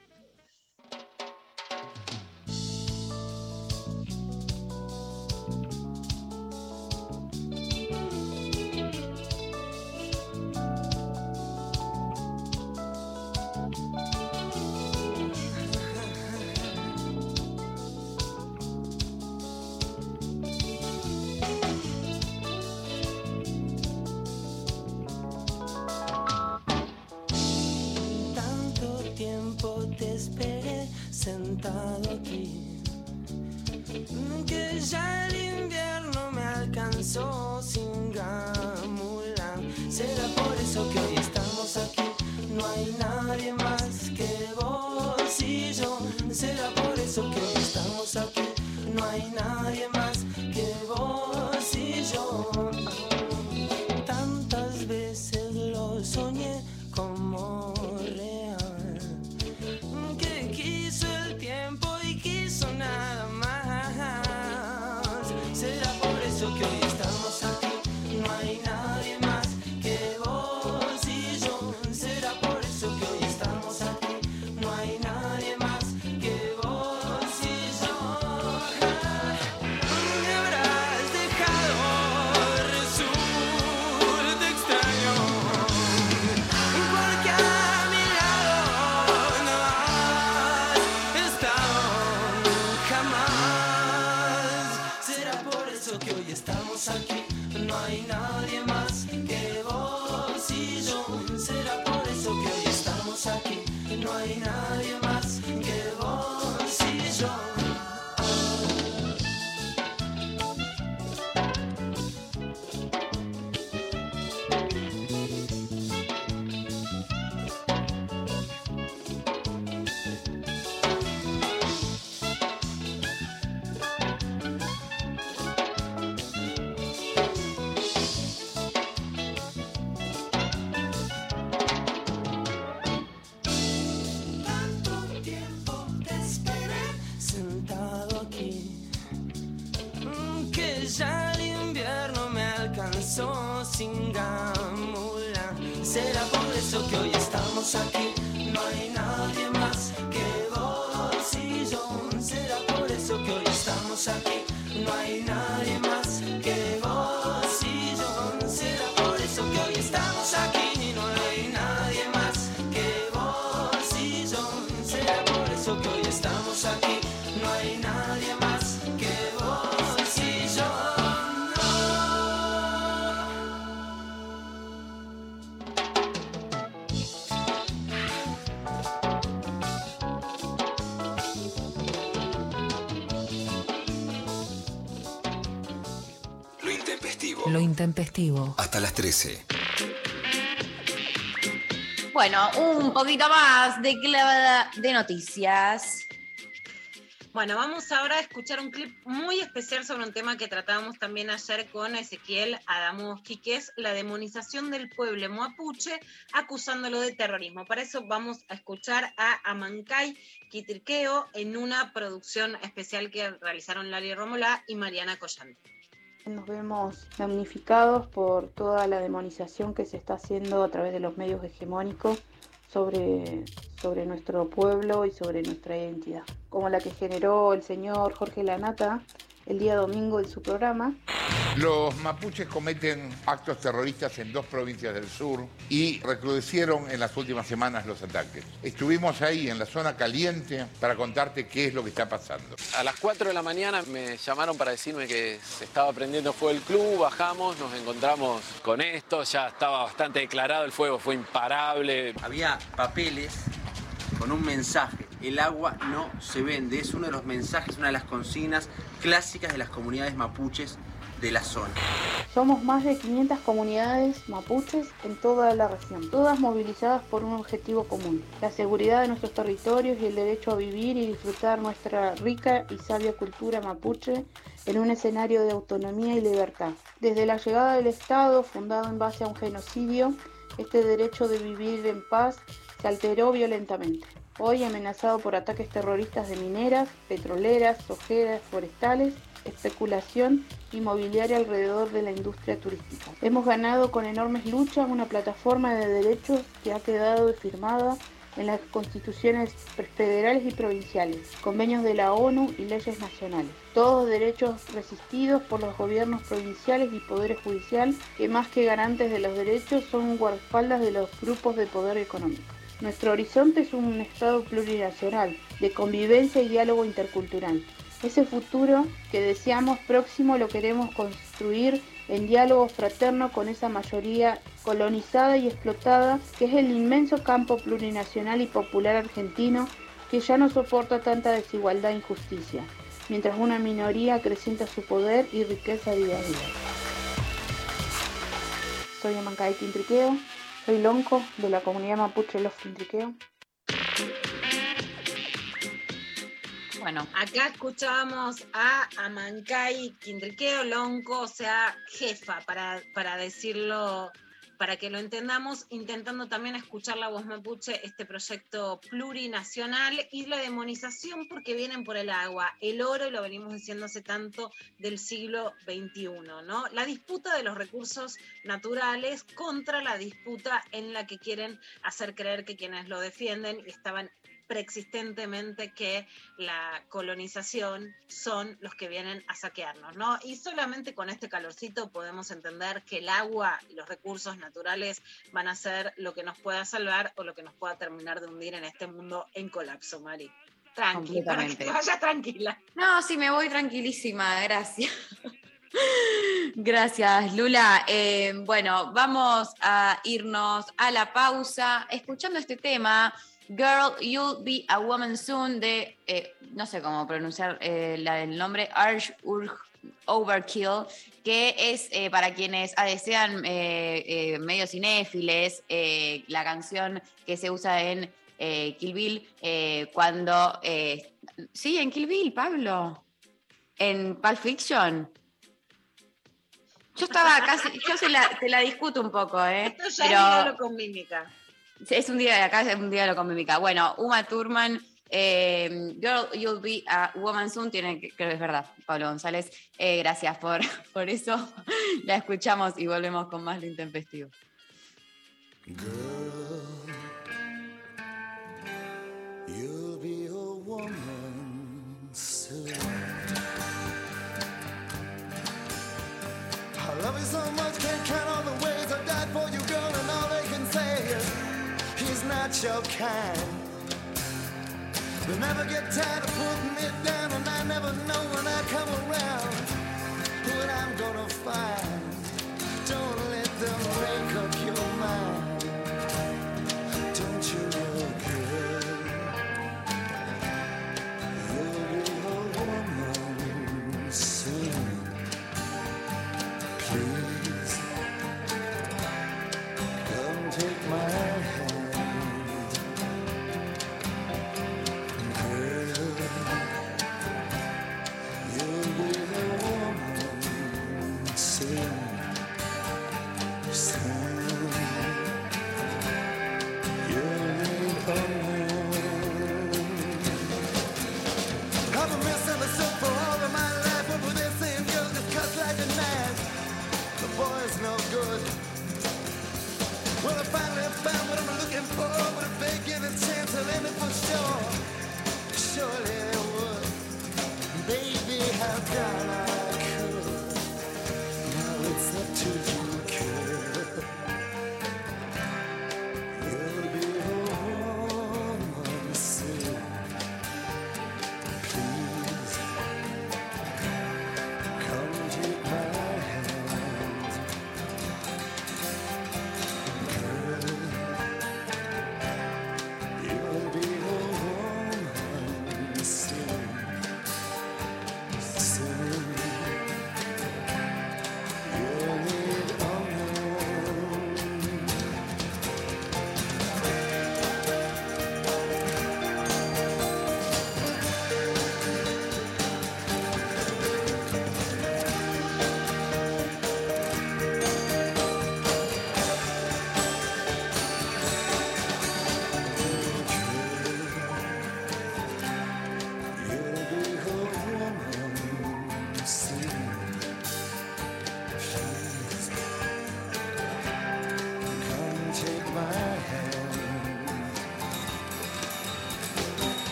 Aquí. No hay nadie más Hasta las 13. Bueno, un poquito más de clavada de noticias. Bueno, vamos ahora a escuchar un clip muy especial sobre un tema que tratábamos también ayer con Ezequiel Adamovsky, que es la demonización del pueblo mapuche acusándolo de terrorismo. Para eso vamos a escuchar a Amancay Quitirqueo en una producción especial que realizaron Lali Romolá y Mariana Collante. Nos vemos damnificados por toda la demonización que se está haciendo a través de los medios hegemónicos sobre, sobre nuestro pueblo y sobre nuestra identidad, como la que generó el señor Jorge Lanata el día domingo en su programa. Los mapuches cometen actos terroristas en dos provincias del sur y recrudecieron en las últimas semanas los ataques. Estuvimos ahí en la zona caliente para contarte qué es lo que está pasando. A las 4 de la mañana me llamaron para decirme que se estaba prendiendo fuego el club, bajamos, nos encontramos con esto, ya estaba bastante declarado, el fuego fue imparable. Había papeles con un mensaje. El agua no se vende. Es uno de los mensajes, una de las consignas clásicas de las comunidades mapuches de la zona. Somos más de 500 comunidades mapuches en toda la región, todas movilizadas por un objetivo común, la seguridad de nuestros territorios y el derecho a vivir y disfrutar nuestra rica y sabia cultura mapuche en un escenario de autonomía y libertad. Desde la llegada del Estado, fundado en base a un genocidio, este derecho de vivir en paz se alteró violentamente. Hoy amenazado por ataques terroristas de mineras, petroleras, sojeras, forestales, especulación inmobiliaria alrededor de la industria turística. Hemos ganado con enormes luchas una plataforma de derechos que ha quedado firmada en las constituciones federales y provinciales, convenios de la ONU y leyes nacionales. Todos derechos resistidos por los gobiernos provinciales y poderes judicial que más que garantes de los derechos son guardaespaldas de los grupos de poder económico. Nuestro horizonte es un Estado plurinacional, de convivencia y diálogo intercultural. Ese futuro que deseamos próximo lo queremos construir en diálogo fraterno con esa mayoría colonizada y explotada que es el inmenso campo plurinacional y popular argentino que ya no soporta tanta desigualdad e injusticia, mientras una minoría acrecienta su poder y riqueza día a día. Soy Amancay Quintriqueo, soy lonco de la comunidad mapuche Los Quintriqueo. Bueno, Acá escuchábamos a Amancay Quindriqueo Lonco, o sea, jefa, para, para decirlo, para que lo entendamos, intentando también escuchar la voz mapuche, este proyecto plurinacional y la demonización porque vienen por el agua, el oro, y lo venimos diciendo hace tanto, del siglo XXI, ¿no? La disputa de los recursos naturales contra la disputa en la que quieren hacer creer que quienes lo defienden estaban preexistentemente que la colonización son los que vienen a saquearnos, ¿no? Y solamente con este calorcito podemos entender que el agua y los recursos naturales van a ser lo que nos pueda salvar o lo que nos pueda terminar de hundir en este mundo en colapso, Mari. Tranqui, para que Completamente. te vayas tranquila. No, sí, me voy tranquilísima, gracias. Gracias, Lula. Eh, bueno, vamos a irnos a la pausa escuchando este tema, Girl, You'll Be a Woman Soon, de, eh, no sé cómo pronunciar eh, la- el nombre, Arch Urg Overkill, que es eh, para quienes ah, desean eh, eh, medio cinéfiles, la canción que se usa en Kill Bill eh, cuando... sí, en Kill Bill, Pablo. En Pulp Fiction. Yo estaba casi, yo se la, te la discuto un poco, ¿eh? Esto ya Pero con mímica. Es un día de acá, es un diálogo con mímica. Bueno, Uma Thurman, eh, Girl, You'll Be a Woman Soon, tiene creo que es verdad, Pablo González. Eh, gracias por, por eso. La escuchamos y volvemos con más lo intempestivo. You'll be a woman soon. I love you so not your kind. They never get tired of putting it down, and I never know when I come around what I'm gonna find. Don't let them make up your mind.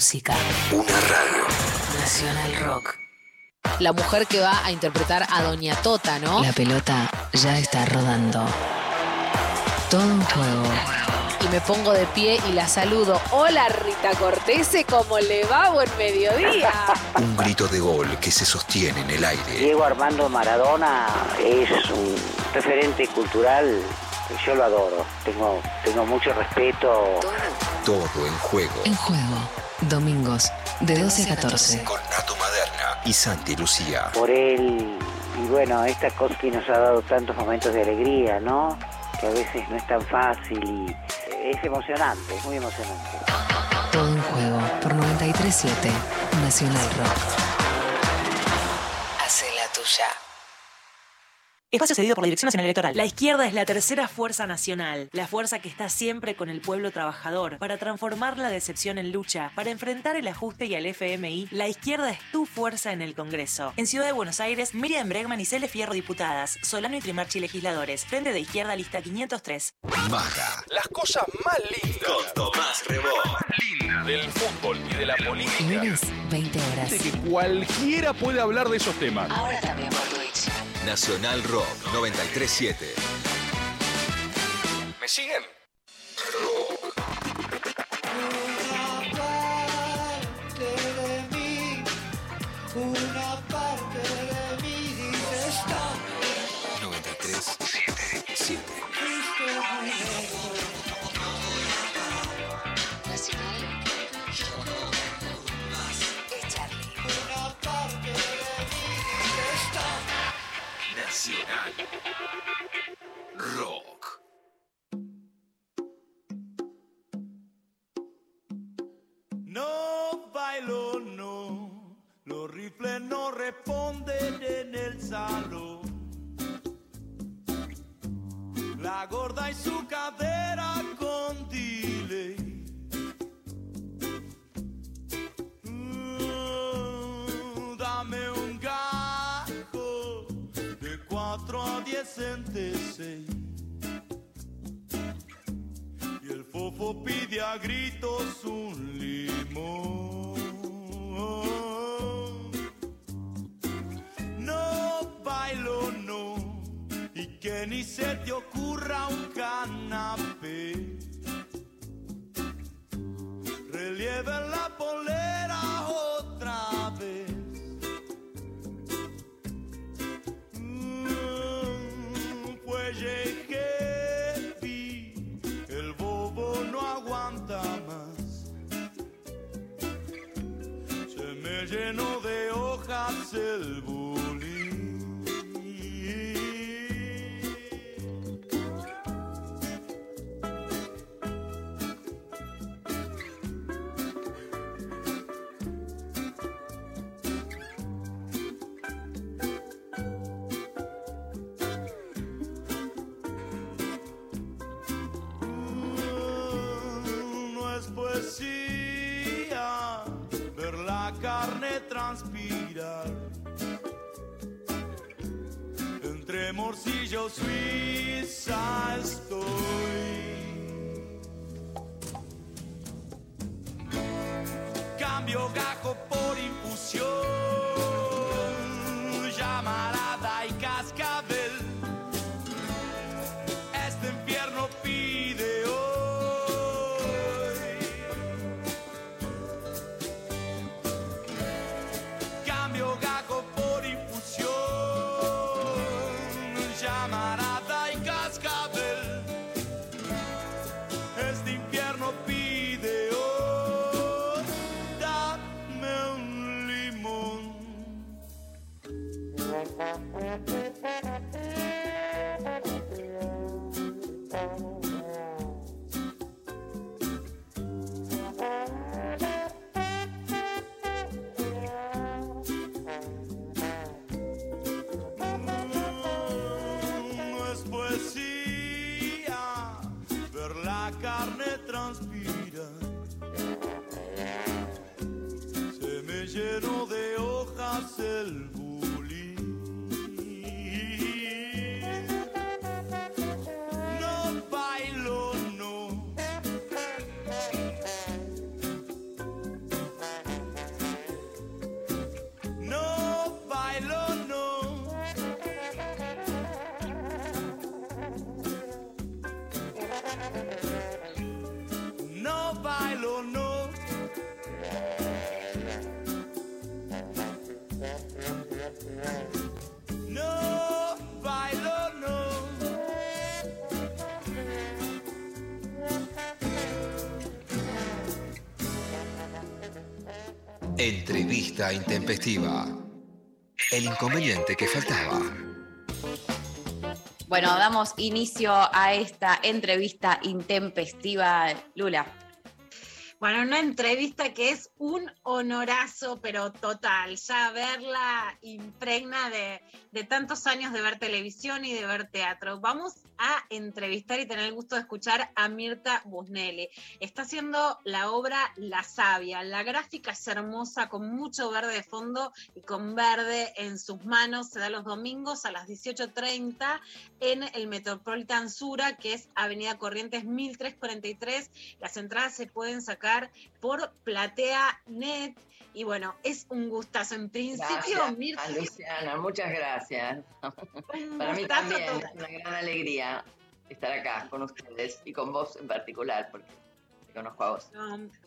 Música. Una radio. Nacional Rock. la mujer que va a interpretar a Doña Tota, ¿no? La pelota ya está rodando. Todo un juego. Y me pongo de pie y la saludo. Hola Rita Cortese, ¿cómo le va? Buen mediodía. Un grito de gol que se sostiene en el aire. Diego Armando Maradona es un referente cultural, yo lo adoro, tengo, tengo mucho respeto. Todo en juego. En juego. Domingos, de 12 a 14. Con Nato Maderna y Santi Lucía. Por él, y bueno, esta cosa que nos ha dado tantos momentos de alegría, ¿no? Que a veces no es tan fácil y es emocionante, es muy emocionante. Todo un juego por 93.7 Nacional Rock. Espacio cedido por la Dirección Nacional Electoral. La izquierda es la tercera fuerza nacional, la fuerza que está siempre con el pueblo trabajador, para transformar la decepción en lucha, para enfrentar el ajuste y al FMI. La izquierda es tu fuerza en el Congreso. En Ciudad de Buenos Aires, Miriam Bregman y Cele Fierro diputadas, Solano y Trimarchi legisladores, Frente de Izquierda lista 503. Baja. Las cosas más lindas. Con Tomás Rebó. linda del fútbol y de la política. Lunes, 20 horas. De que cualquiera puede hablar de esos temas. Ahora también por Twitch. Nacional Rock 937. ¿Me siguen? de Rock. No bailo, no. Los rifles no responden en el salón. La gorda y su cadera con delay. 4 a 10 centeseis. Y el fofo pide a gritos un limón. No bailo, no, y que ni se te ocurra un canapé. Relieve la polera me llenó de hojas el Entre morcillo suiza estoy. Cambio gajo por infusión, llamarada y Entrevista intempestiva. El inconveniente que faltaba. Bueno, damos inicio a esta entrevista intempestiva. Lula. Bueno, una entrevista que es un honorazo, pero total. Ya verla impregna de, de tantos años de ver televisión y de ver teatro. Vamos a entrevistar y tener el gusto de escuchar a Mirta Busnelli. Está haciendo la obra La Sabia. La gráfica es hermosa, con mucho verde de fondo y con verde en sus manos. Se da los domingos a las 18.30 en el Metropolitan Sura, que es Avenida Corrientes 1343. Las entradas se pueden sacar por Platea Net. Y bueno, es un gustazo. En principio, Gracias, Mirta, Luciana, muchas gracias. Para mí también total. es una gran alegría estar acá con ustedes y con vos en particular, porque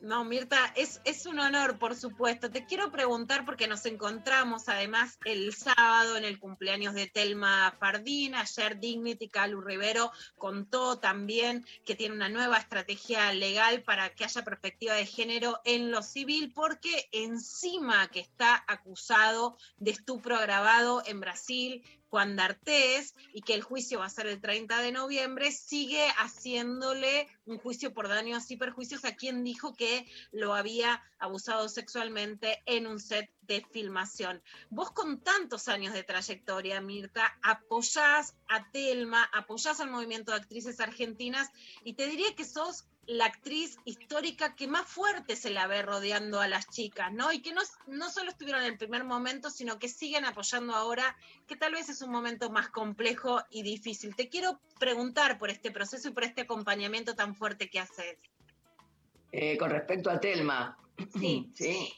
no, Mirta, es, es un honor, por supuesto. Te quiero preguntar, porque nos encontramos además el sábado en el cumpleaños de Telma Fardín. Ayer Dignity Calu Rivero contó también que tiene una nueva estrategia legal para que haya perspectiva de género en lo civil, porque encima que está acusado de estupro agravado en Brasil, Juan D'Artés, y que el juicio va a ser el 30 de noviembre, sigue haciéndole un juicio por daños y perjuicios a quien dijo que lo había abusado sexualmente en un set de filmación. Vos con tantos años de trayectoria, Mirta, apoyás a Telma, apoyás al movimiento de actrices argentinas y te diría que sos la actriz histórica que más fuerte se la ve rodeando a las chicas, ¿no? Y que no, no solo estuvieron en el primer momento, sino que siguen apoyando ahora, que tal vez es un momento más complejo y difícil. Te quiero preguntar por este proceso y por este acompañamiento tan fuerte que haces. Eh, con respecto a Telma, Sí. sí.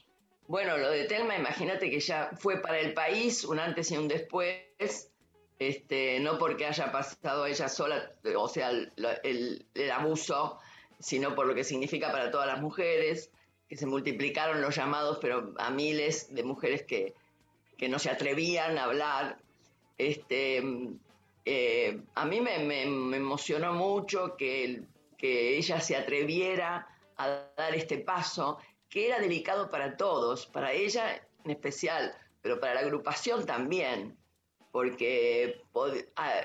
Bueno, lo de Telma, imagínate que ya fue para el país un antes y un después, este, no porque haya pasado ella sola, o sea, el, el- el abuso, sino por lo que significa para todas las mujeres, que se multiplicaron los llamados, pero a miles de mujeres que, que no se atrevían a hablar. Este, eh, a mí me, me- me emocionó mucho que, que ella se atreviera a dar este paso, que era delicado para todos, para ella en especial, pero para la agrupación también, porque ah,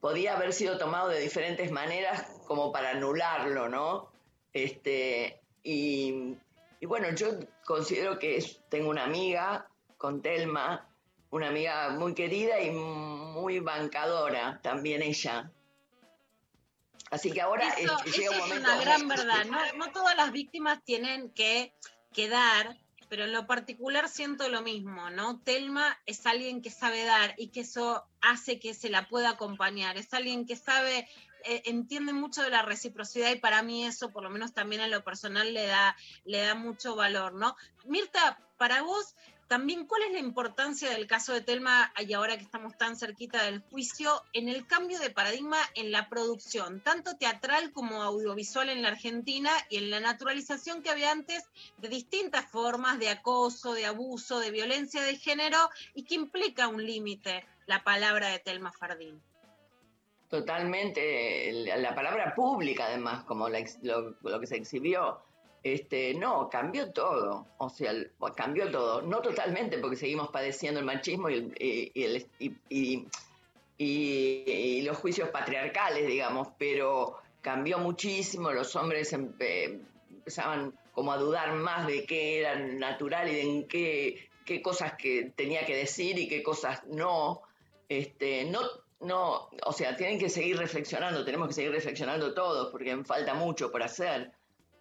podía haber sido tomado de diferentes maneras como para anularlo, ¿no? Este, y, y bueno, yo considero que es- tengo una amiga con Telma, una amiga muy querida y muy bancadora, también ella. Así que ahora Eso, llega un eso es momento... una gran verdad. No, no todas las víctimas tienen que quedar, pero en lo particular siento lo mismo, ¿no? Telma es alguien que sabe dar y que eso hace que se la pueda acompañar. Es alguien que sabe, eh, entiende mucho de la reciprocidad y para mí eso, por lo menos también en lo personal, le da, le da mucho valor, ¿no? Mirta, para vos, también, ¿cuál es la importancia del caso de Telma y ahora que estamos tan cerquita del juicio en el cambio de paradigma en la producción, tanto teatral como audiovisual en la Argentina y en la naturalización que había antes de distintas formas de acoso, de abuso, de violencia de género y que implica un límite la palabra de Telma Fardín? Totalmente, la, la palabra pública además, como la lo, que se exhibió, este, no, cambió todo, o sea, cambió todo, no totalmente porque seguimos padeciendo el machismo y, el- y- el- y- y- los juicios patriarcales, digamos, pero cambió muchísimo, los hombres empe- empezaban como a dudar más de qué era natural y de en qué, qué cosas que tenía que decir y qué cosas no. Este, no, no, o sea, tienen que seguir reflexionando, tenemos que seguir reflexionando todos, porque falta mucho por hacer.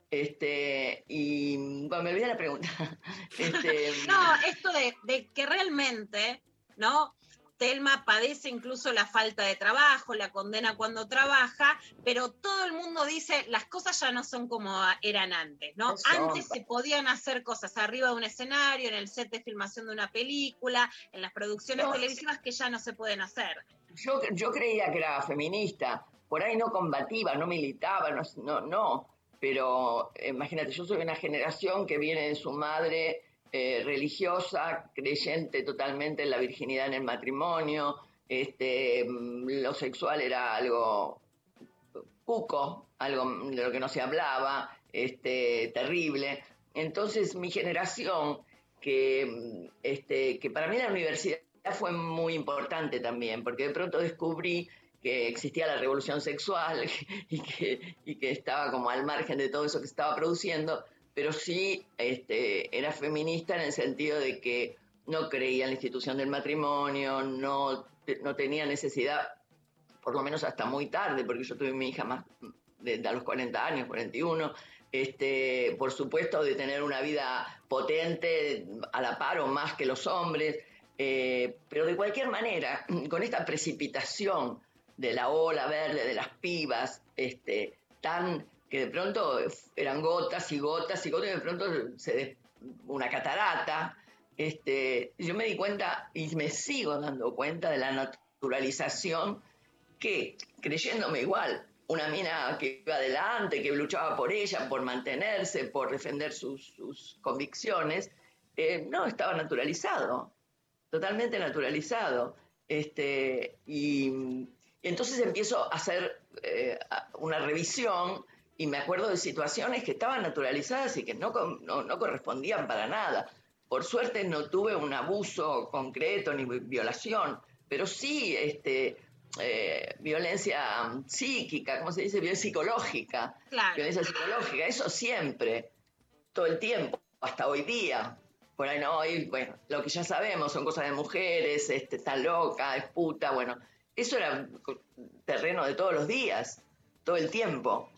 Este, y bueno, me olvidé la pregunta. Este, No, esto de, de que realmente, ¿no? Telma padece incluso la falta de trabajo, la condena cuando trabaja, pero todo el mundo dice las cosas ya no son como eran antes, ¿no? Antes se podían hacer cosas arriba de un escenario, en el set de filmación de una película, en las producciones No, televisivas que ya no se pueden hacer. Yo, yo creía que era feminista, por ahí no combativa, no militaba, no, no, no. pero eh, imagínate, yo soy una generación que viene de su madre eh, religiosa, creyente totalmente en la virginidad en el matrimonio, este, mm, lo sexual era algo cuco, algo de lo que no se hablaba, este, terrible. Entonces mi generación que, mm, este, que para mí la universidad fue muy importante también, porque de pronto descubrí que existía la revolución sexual y que, y que estaba como al margen de todo eso que estaba produciendo, pero sí este, era feminista en el sentido de que no creía en la institución del matrimonio, no, no tenía necesidad, por lo menos hasta muy tarde, porque yo tuve mi hija más de, de a los 40 años, 41, este, por supuesto de tener una vida potente a la par o más que los hombres, eh, pero de cualquier manera, con esta precipitación de la ola verde, de las pibas, este, tan que de pronto eran gotas y gotas y gotas y de pronto se des- una catarata, este, yo me di cuenta y me sigo dando cuenta de la naturalización que, creyéndome igual, una mina que iba adelante, que luchaba por ella, por mantenerse, por defender sus, sus convicciones, eh, no, estaba naturalizado, totalmente naturalizado. Este, y, y entonces empiezo a hacer eh, una revisión y me acuerdo de situaciones que estaban naturalizadas y que no, no, no correspondían para nada. Por suerte no tuve un abuso concreto ni vi- violación, pero sí este, eh, violencia psíquica, ¿cómo se dice? Violencia psicológica. Claro. Violencia psicológica, eso siempre, todo el tiempo, hasta hoy día. Por ahí no, hoy, bueno, lo que ya sabemos son cosas de mujeres, este, está loca, es puta, bueno, eso era terreno de todos los días, todo el tiempo.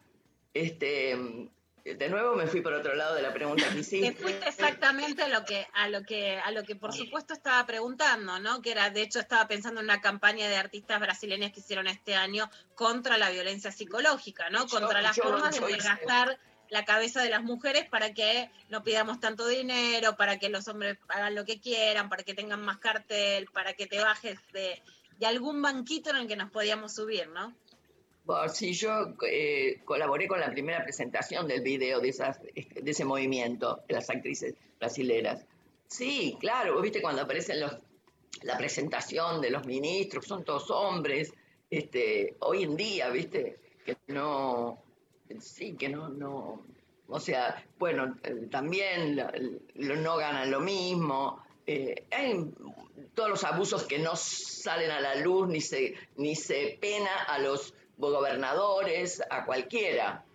Este, de nuevo me fui por otro lado de la pregunta que hiciste. fuiste exactamente a lo que, a lo que, a lo que por supuesto estaba preguntando, ¿no? Que era, de hecho, estaba pensando en una campaña de artistas brasileñas que hicieron este año contra la violencia psicológica, ¿no? Yo- Contra las yo- formas yo de desgastar la cabeza de las mujeres para que no pidamos tanto dinero, para que los hombres hagan lo que quieran, para que tengan más cartel, para que te bajes de, algún banquito en el que nos podíamos subir, ¿no? Bueno, sí, yo eh, colaboré con la primera presentación del video de, esas, este, de ese movimiento de las actrices brasileras. Sí, claro, viste cuando aparecen los, la presentación de los ministros, son todos hombres. Este, hoy en día, viste, que no, sí, que no, no, o sea, bueno, eh, también no ganan lo mismo. eh, hay todos los abusos que no salen a la luz ni se, ni se pena a los gobernadores, a cualquiera.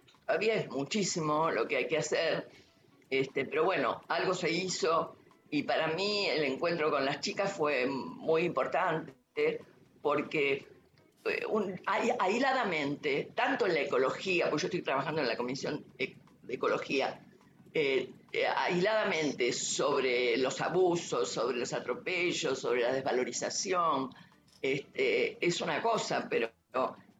Es muchísimo lo que hay que hacer, este, pero bueno, algo se hizo y para mí el encuentro con las chicas fue muy importante porque un- ai- aisladamente, tanto en la ecología, pues yo estoy trabajando en la Comisión E- de Ecología, eh, eh, aisladamente sobre los abusos, sobre los atropellos, sobre la desvalorización, este, es una cosa, pero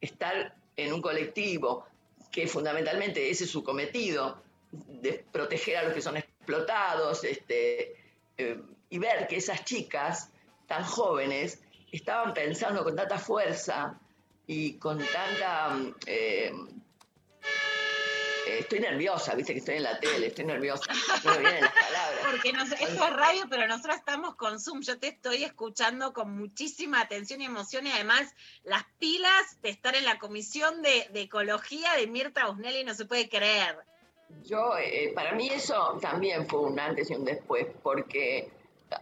estar en un colectivo que fundamentalmente ese es su cometido, de proteger a los que son explotados, este, eh, y ver que esas chicas tan jóvenes estaban pensando con tanta fuerza y con tanta... eh, estoy nerviosa, viste que estoy en la tele, estoy nerviosa, no me vienen las palabras. Porque nos- esto es radio, pero nosotros estamos con Zoom. Yo te estoy escuchando con muchísima atención y emoción y además las pilas de estar en la comisión de, de ecología de Mirta Busnelli no se puede creer. Yo, eh, para mí eso también fue un antes y un después, porque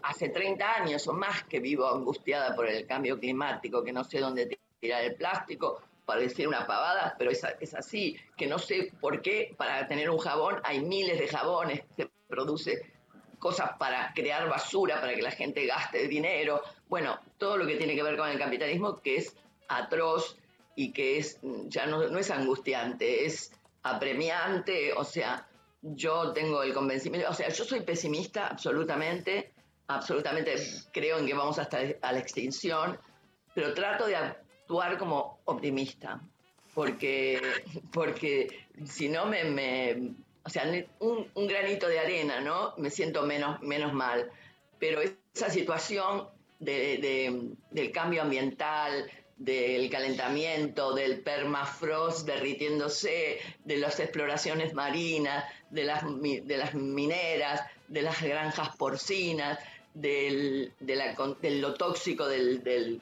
hace 30 años o más que vivo angustiada por el cambio climático, que no sé dónde tirar el plástico, para decir una pavada, pero es, es así, que no sé por qué para tener un jabón hay miles de jabones, se produce cosas para crear basura, para que la gente gaste dinero, bueno, todo lo que tiene que ver con el capitalismo que es atroz y que es mm, ya no es angustiante, es apremiante, o sea, yo tengo el convencimiento, o sea, yo soy pesimista absolutamente, absolutamente creo en que vamos hasta a la extinción, pero trato de actuar como optimista, porque, porque si no me, me- o sea, un, un granito de arena, ¿no? Me siento menos, menos mal, pero esa situación de- de- del cambio ambiental, del calentamiento, del permafrost derritiéndose, de las exploraciones marinas, de las, de las mineras, de las granjas porcinas, del, de, la de lo tóxico del, del,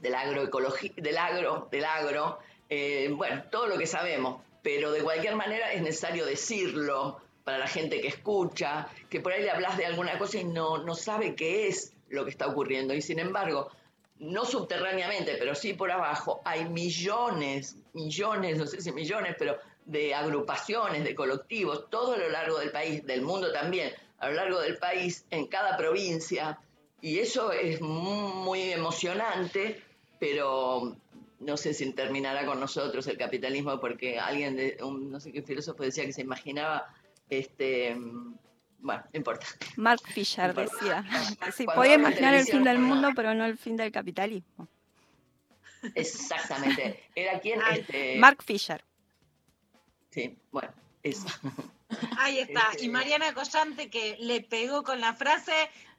del agroecologi- del agro, del agro, eh, bueno, todo lo que sabemos, pero de cualquier manera es necesario decirlo para la gente que escucha, que por ahí le hablas de alguna cosa y no, no sabe qué es lo que está ocurriendo. Y sin embargo, no subterráneamente, pero sí por abajo, hay millones, millones, no sé si millones, pero de agrupaciones, de colectivos, todo a lo largo del país, del mundo también, a lo largo del país, en cada provincia. Y eso es muy emocionante, pero no sé si terminará con nosotros el capitalismo, porque alguien, de, un, no sé qué filósofo decía que se imaginaba, este, bueno, no importa. Mark Fisher decía, sí, podía imaginar el fin del mundo, pero no el fin del capitalismo. Exactamente. Era quien, este, Mark Fisher. sí, bueno, eso. Ahí está. Este- Y Mariana Collante, que le pegó con la frase,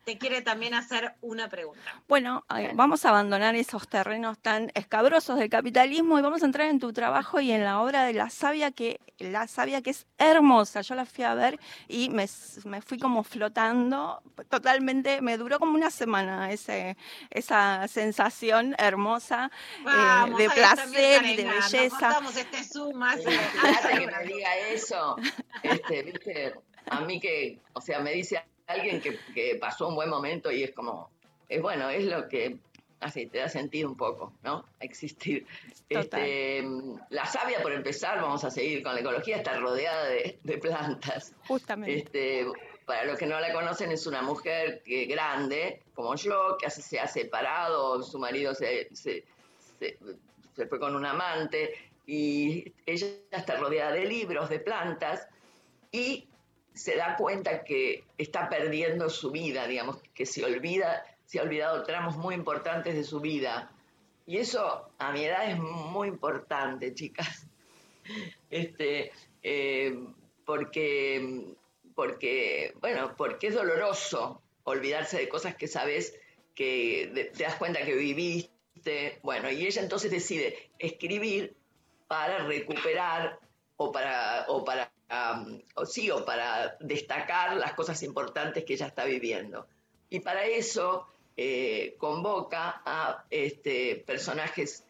te quiere también hacer una pregunta. Bueno, eh, vamos a abandonar esos terrenos tan escabrosos del capitalismo y vamos a entrar en tu trabajo y en la obra de La Sabia, que la Sabia que es hermosa. Yo la fui a ver y me, me fui como flotando, totalmente, me duró como una semana ese, esa sensación hermosa eh, Vamos, de placer y de belleza. cortamos este Zoom hace- Fíjate que me diga eso, este, viste, a mí que, o sea, me dice alguien que, que pasó un buen momento y es como, es bueno, es lo que así te da sentido un poco, ¿no? Existir. Total. Este, la savia, por empezar, vamos a seguir con la ecología, está rodeada de, de plantas. Justamente. Este, para los que no la conocen, es una mujer que, grande, como yo, que hace- se ha separado, su marido se, se- se- se fue con un amante, y ella está rodeada de libros, de plantas, y se da cuenta que está perdiendo su vida, digamos, que se olvida, se ha olvidado tramos muy importantes de su vida. Y eso a mi edad es muy importante, chicas. Este, eh, porque, porque, bueno, porque es doloroso olvidarse de cosas que sabes que te das cuenta que viviste. Bueno, y ella entonces decide escribir para recuperar o para, o para am, o sí, o para destacar las cosas importantes que ella está viviendo. Y para eso eh, convoca a este, personajes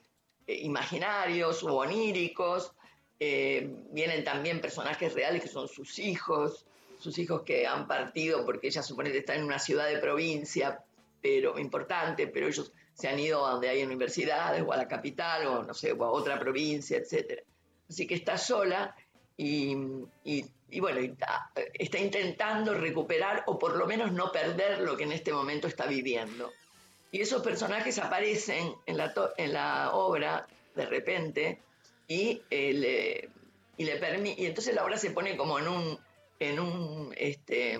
eh, imaginarios o oníricos, eh, vienen también personajes reales que son sus hijos, sus hijos que han partido porque ella supone que está en una ciudad de provincia, pero importante, pero ellos se han ido a donde hay universidades o a la capital o no sé, o a otra provincia, etcétera. Así que está sola y, y- bueno, está, intentando recuperar o por lo menos no perder lo que en este momento está viviendo. Y esos personajes aparecen en la, en la obra de repente y, eh, le, y, le permi- y entonces la obra se pone como en un, en un, este,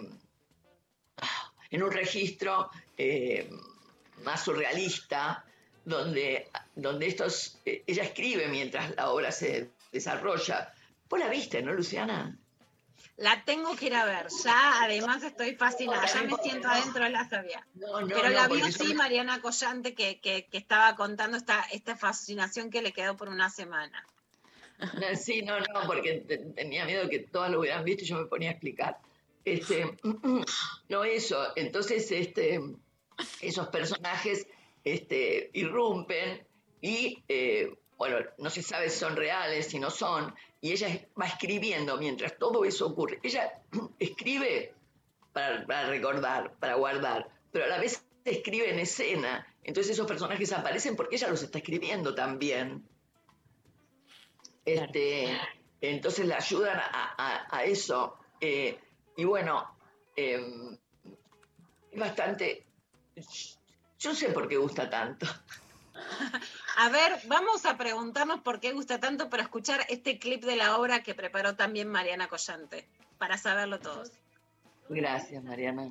en un registro eh, más surrealista, donde, donde estos, eh, ella escribe mientras la obra se desarrolla. Vos la viste, ¿no, Luciana? La tengo que ir a ver. Ya, además, estoy fascinada. Ya me siento adentro de la sabia. No, no, Pero no, la vio porque yo sí me- Mariana Collante, que, que, que estaba contando esta, esta fascinación que le quedó por una semana. No, Sí, no, no, porque te- tenía miedo que todas lo hubieran visto y yo me ponía a explicar. Este, no eso, entonces este, esos personajes este, irrumpen y, eh, bueno, no se sabe si son reales, si no son, y ella va escribiendo mientras todo eso ocurre. Ella escribe para, para recordar, para guardar, pero a la vez escribe en escena, entonces esos personajes aparecen porque ella los está escribiendo también. Este, entonces le ayudan a, a- a eso. eh, y bueno, eh, es bastante... Yo sé por qué gusta tanto. A ver, vamos a preguntarnos por qué gusta tanto para escuchar este clip de la obra que preparó también Mariana Collante, para saberlo todos. Gracias, Mariana.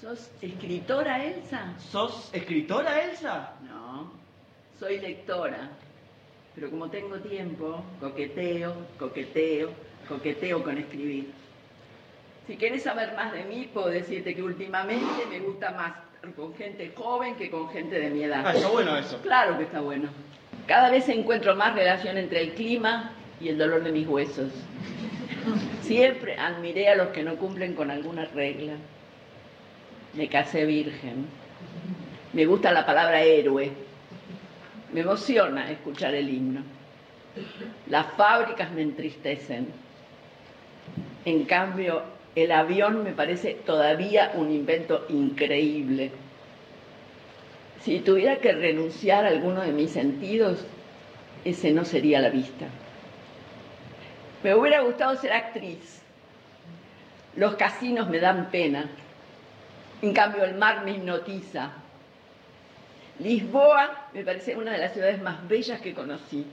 ¿Sos escritora, Elsa? ¿Sos escritora, Elsa? No, soy lectora. Pero como tengo tiempo, coqueteo, coqueteo, coqueteo con escribir. Si quieres saber más de mí, puedo decirte que últimamente me gusta más con gente joven que con gente de mi edad. Ah, está bueno eso. Claro que está bueno. Cada vez encuentro más relación entre el clima y el dolor de mis huesos. Siempre admiré a los que no cumplen con alguna regla. Me casé virgen. Me gusta la palabra héroe. Me emociona escuchar el himno. Las fábricas me entristecen. En cambio, el avión me parece todavía un invento increíble. Si tuviera que renunciar a alguno de mis sentidos, ese no sería la vista. Me hubiera gustado ser actriz. Los casinos me dan pena. En cambio, el mar me hipnotiza. Lisboa me parece una de las ciudades más bellas que conocí.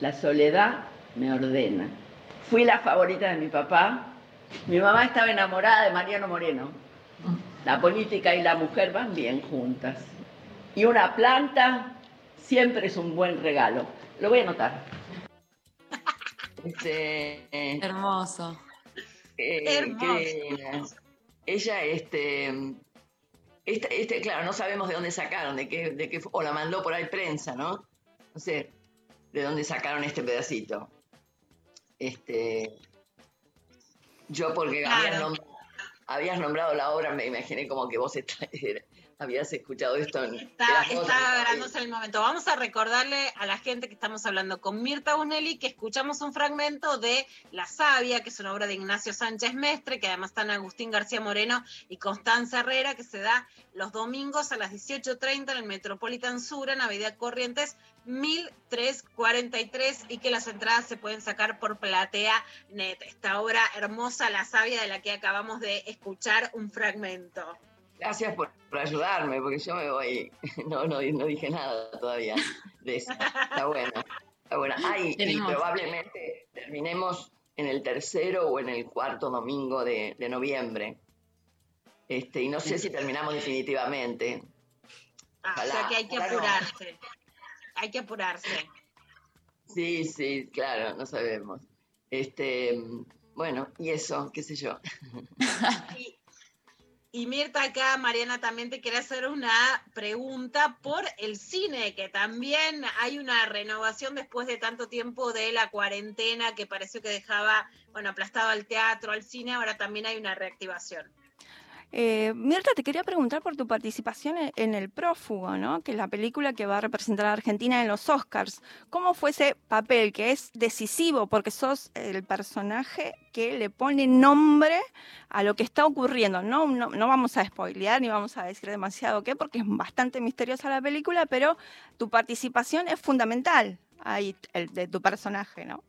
La soledad me ordena. Fui la favorita de mi papá. Mi mamá estaba enamorada de Mariano Moreno. La política y la mujer van bien juntas. Y una planta siempre es un buen regalo. Lo voy a anotar. Este, eh, Hermoso. eh, Hermoso. ella, este, este, este, claro, no sabemos de dónde sacaron, de qué, de qué, o la mandó por ahí prensa, ¿no? No sé de dónde sacaron este pedacito. Este, yo porque habías, nombrado, habías nombrado la obra, me imaginé como que vos est- habías escuchado esto en Está, agarrándose el momento. Vamos a recordarle a la gente que estamos hablando con Mirta Bunelli que escuchamos un fragmento de La Sabia, que es una obra de Ignacio Sánchez Mestre, que además están Agustín García Moreno y Constanza Herrera, que se da los domingos a las 18.30 en el Metropolitan Sur, en Avenida Corrientes 1343, y que las entradas se pueden sacar por Platea Net. Esta obra hermosa, La Sabia, de la que acabamos de escuchar un fragmento. Gracias por, por ayudarme, porque yo me voy. No, no, no dije nada todavía de eso. Está bueno. Está bueno. Ay, y probablemente terminemos en el tercero o en el cuarto domingo de, de noviembre. Este, y no sé si terminamos definitivamente. Ah, o sea que hay que no. apurarse. Hay que apurarse. Sí, sí, claro, no sabemos. Este, bueno, y eso, qué sé yo. Y Mirta, acá Mariana también te quiere hacer una pregunta por el cine, que también hay una renovación después de tanto tiempo de la cuarentena que pareció que dejaba, bueno, aplastado al teatro, al cine, ahora también hay una reactivación. Eh, Mirta, te quería preguntar por tu participación en, en El Prófugo, ¿no? Que es la película que va a representar a Argentina en los Oscars. ¿Cómo fue ese papel que es decisivo porque sos el personaje que le pone nombre a lo que está ocurriendo? No, no, vamos a spoilear ni vamos a decir demasiado qué porque es bastante misteriosa la película, pero tu participación es fundamental ahí, el de tu personaje, ¿no?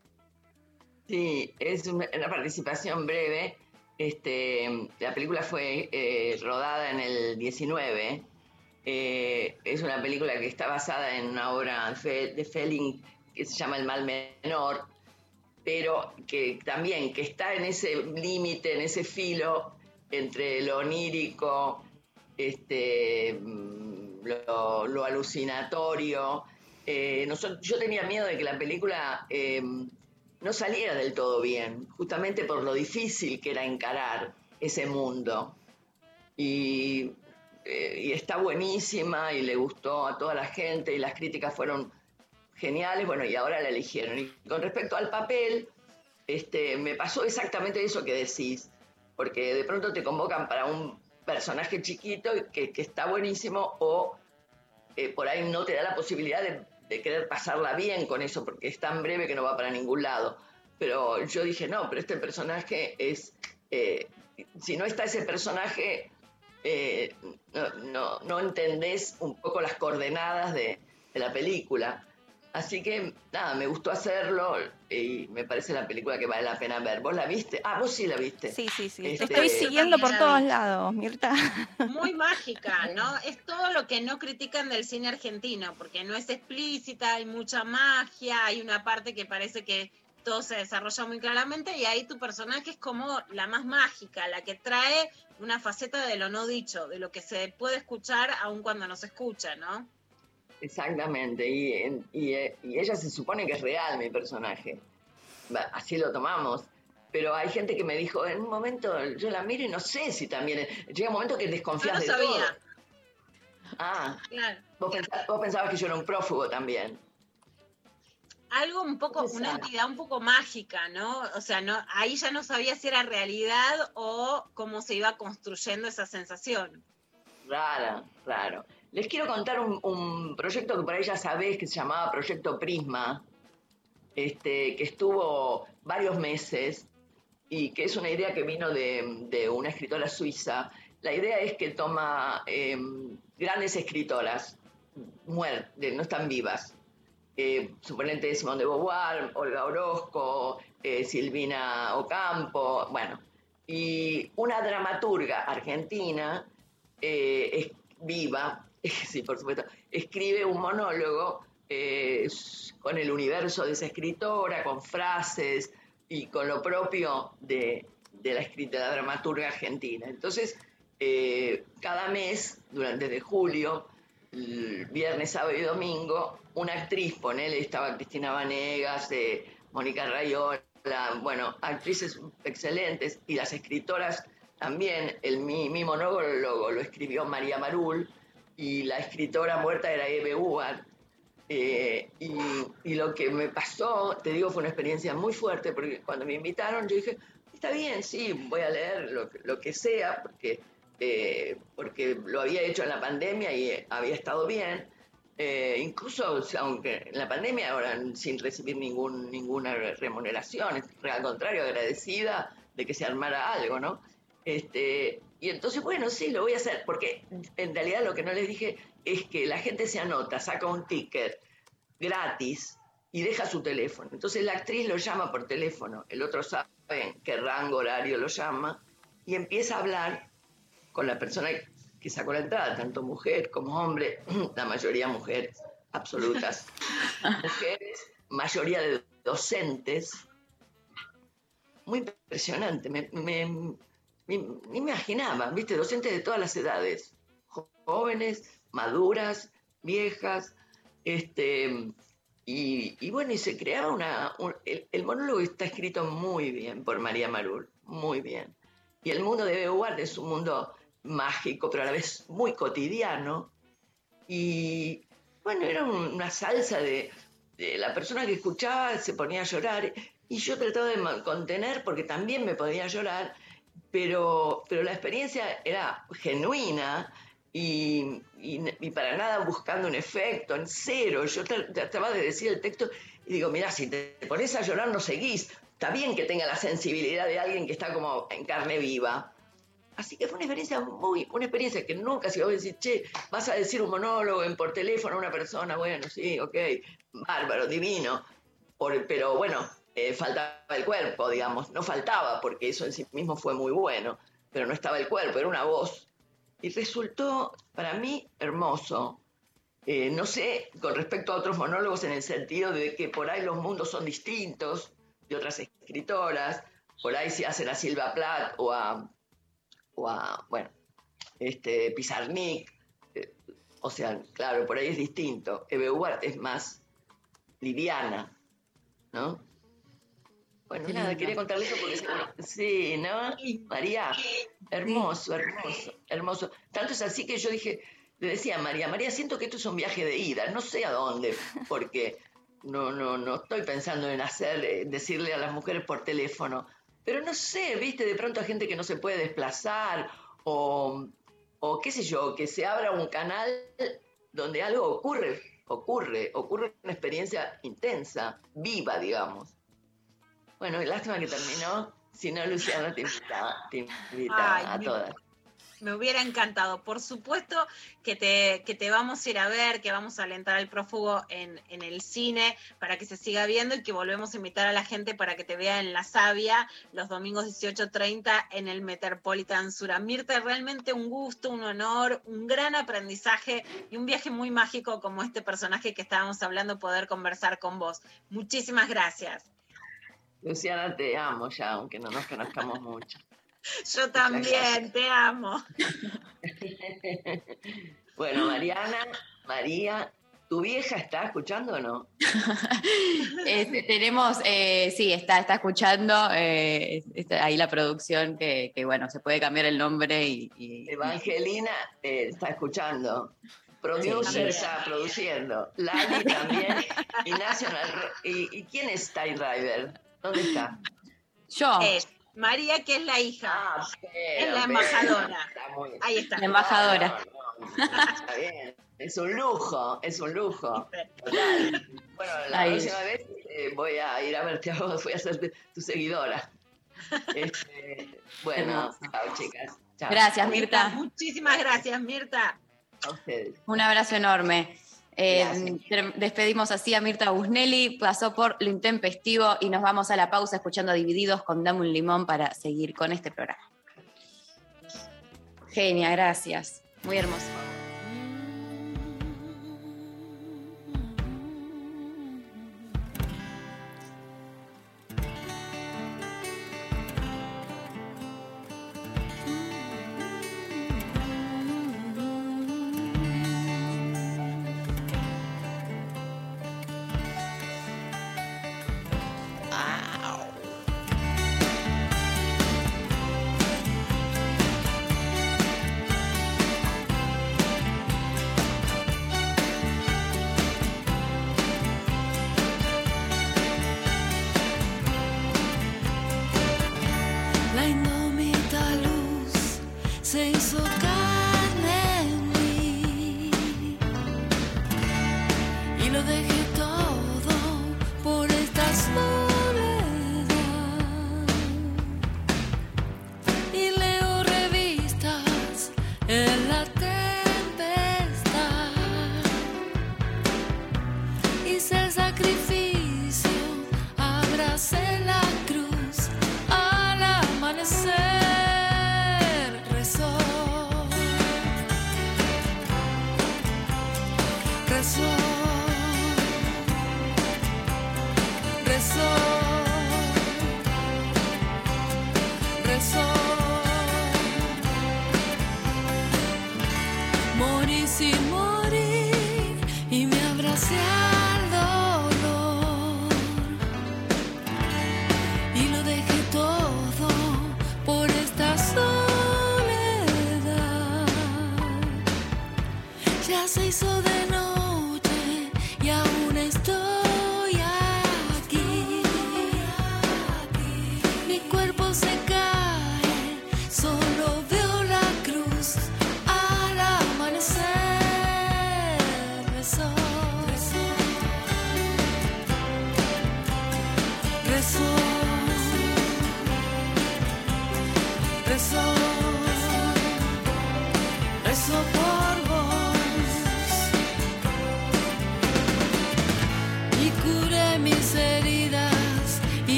Sí, es una participación breve. Este, la película fue eh, rodada en el 19. Eh, es una película que está basada en una obra de Fe- de Felling que se llama El mal menor, pero que también que está en ese límite, en ese filo entre lo onírico, este, mm, lo, alucinatorio. Eh, yo tenía miedo de que la película eh, no saliera del todo bien, justamente por lo difícil que era encarar ese mundo. Y, eh, y está buenísima y le gustó a toda la gente y las críticas fueron geniales, bueno, y ahora la eligieron. Y con respecto al papel, este, me pasó exactamente eso que decís, porque de pronto te convocan para un personaje chiquito que, que está buenísimo o eh, por ahí no te da la posibilidad de, de querer pasarla bien con eso, porque es tan breve que no va para ningún lado. Pero yo dije, no, pero este personaje es, eh, si no está ese personaje, eh, no, no, no entendés un poco las coordenadas de, de la película. Así que, nada, me gustó hacerlo y me parece la película que vale la pena ver. ¿Vos la viste? Ah, vos sí la viste. Sí, sí, sí. Te Este, estoy siguiendo por todos lados, Mirta. Muy mágica, ¿no? Es todo lo que no critican del cine argentino, porque no es explícita, hay mucha magia, hay una parte que parece que todo se desarrolla muy claramente y ahí tu personaje es como la más mágica, la que trae una faceta de lo no dicho, de lo que se puede escuchar aun cuando no se escucha, ¿no? Exactamente, y, y, eh, y ella se supone que es real, mi personaje. Así lo tomamos. Pero hay gente que me dijo, en un momento yo la miro y no sé si también... es-". Llega un momento que desconfías No de sabía. todo. Ah, Claro. vos, pensabas que yo era un prófugo también. Algo un poco, una entidad un poco mágica, ¿no? O sea, no, ahí ya no sabía si era realidad o cómo se iba construyendo esa sensación. Rara, raro. Les quiero contar un, proyecto que por ahí ya sabés que se llamaba Proyecto Prisma, este, que estuvo varios meses y que es una idea que vino de, una escritora suiza. La idea es que toma eh, grandes escritoras, muertes, no están vivas. Eh, suponente Simón de Beauvoir, Olga Orozco, eh, Silvina Ocampo, bueno, y una dramaturga argentina eh, es viva, sí, por supuesto, escribe un monólogo eh, con el universo de esa escritora, con frases y con lo propio de, de la escrita de la dramaturga argentina. Entonces, eh, cada mes, durante de julio, viernes, sábado y domingo, una actriz, ponele, estaba Cristina Vanegas, eh, Mónica Rayola, bueno, actrices excelentes, y las escritoras también, el, mi, mi monólogo lo, lo escribió María Marul, y la escritora muerta era Eve Ubar. Eh, y, y lo que me pasó, te digo, fue una experiencia muy fuerte, porque cuando me invitaron yo dije, está bien, sí, voy a leer lo, lo que sea, porque, eh, porque lo había hecho en la pandemia y eh, había estado bien. Eh, incluso, aunque en la pandemia ahora sin recibir ningún, ninguna re- remuneración, al contrario, agradecida de que se armara algo, ¿no? Este, y entonces, bueno, sí, lo voy a hacer, porque en realidad lo que no les dije es que la gente se anota, saca un ticket gratis y deja su teléfono. Entonces la actriz lo llama por teléfono, el otro sabe en qué rango horario lo llama y empieza a hablar con la persona que sacó la entrada, tanto mujer como hombre, la mayoría mujeres absolutas, mujeres, mayoría de docentes. Muy impresionante, me, me, me- me imaginaba, viste, docentes de todas las edades, jóvenes, maduras, viejas, este, y, y bueno, y se creaba una, un- el, monólogo está escrito muy bien por María Marul, muy bien. Y el mundo de Beauvoir es un mundo mágico, pero a la vez muy cotidiano. Y bueno, era un- una salsa de, de la persona que escuchaba se ponía a llorar y yo trataba de contener porque también me podía llorar, pero, pero la experiencia era genuina y, y- para nada buscando un efecto, en cero. Yo tra- trataba de decir el texto y digo, mira, si te pones a llorar no seguís. Está bien que tenga la sensibilidad de alguien que está como en carne viva. Así que fue una experiencia muy, una experiencia que nunca, si vos decís, che, vas a decir un monólogo en por teléfono a una persona, bueno, sí, ok, bárbaro, divino, Por- pero bueno, eh, faltaba el cuerpo, digamos, no faltaba, porque eso en sí mismo fue muy bueno, pero no estaba el cuerpo, era una voz. Y resultó para mí hermoso. Eh, no sé, con respecto a otros monólogos, en el sentido de que por ahí los mundos son distintos de otras escritoras, por ahí se hacen a Silva Plath o a, o a bueno, este, Pizarnik, eh, o sea, claro, por ahí es distinto. Eve Huart es más liviana, ¿no? Bueno, Qué nada, lindo. quería contarle eso porque sí, ¿no? María, hermoso, hermoso, hermoso. Tanto es así que yo dije, le decía a María, María, siento que esto es un viaje de ida, no sé a dónde, porque no, no, no estoy pensando en hacer, eh, decirle a las mujeres por teléfono, pero no sé, viste, de pronto hay gente que no se puede desplazar o, o qué sé yo, que se abra un canal donde algo ocurre, ocurre, ocurre una experiencia intensa, viva, digamos. Bueno, y lástima que terminó, si no, Luciana te invita, te invita Ay, a todas. Me hubiera encantado. Por supuesto que te, que te vamos a ir a ver, que vamos a alentar al prófugo en, en el cine para que se siga viendo y que volvemos a invitar a la gente para que te vea en La Sabia los domingos 18.30 en el Metropolitan Sur. Mirta, realmente un gusto, un honor, un gran aprendizaje y un viaje muy mágico como este personaje que estábamos hablando, poder conversar con vos. Muchísimas gracias. Luciana, te amo ya, aunque no nos conozcamos mucho. Yo también, te amo. Bueno, Mariana, María, ¿tu vieja está escuchando o no? Este, tenemos, eh, sí, está, está escuchando eh, está ahí la producción que, que, bueno, se puede cambiar el nombre y... y- Evangelina eh, está escuchando. Producer está produciendo. Lali también. Y National. ¿Y, y quién es Driver? ¿Dónde está? Yo. María, que es la hija. Ah, es la embajadora. Ahí está. La embajadora. Está bien. Es un lujo, es un lujo. Bueno, la próxima vez eh, voy a ir a verte a vos, voy a ser tu, seguidora. Este, bueno, chao, chicas. Chao. Gracias, Mirta. Muchísimas gracias, Mirta. A ustedes. Un abrazo enorme. Em, despedimos así a Mirta Busnelli, pasó por lo intempestivo y nos vamos a la pausa escuchando Divididos con Dame un Limón para seguir con este programa. Genia, gracias. Muy hermoso.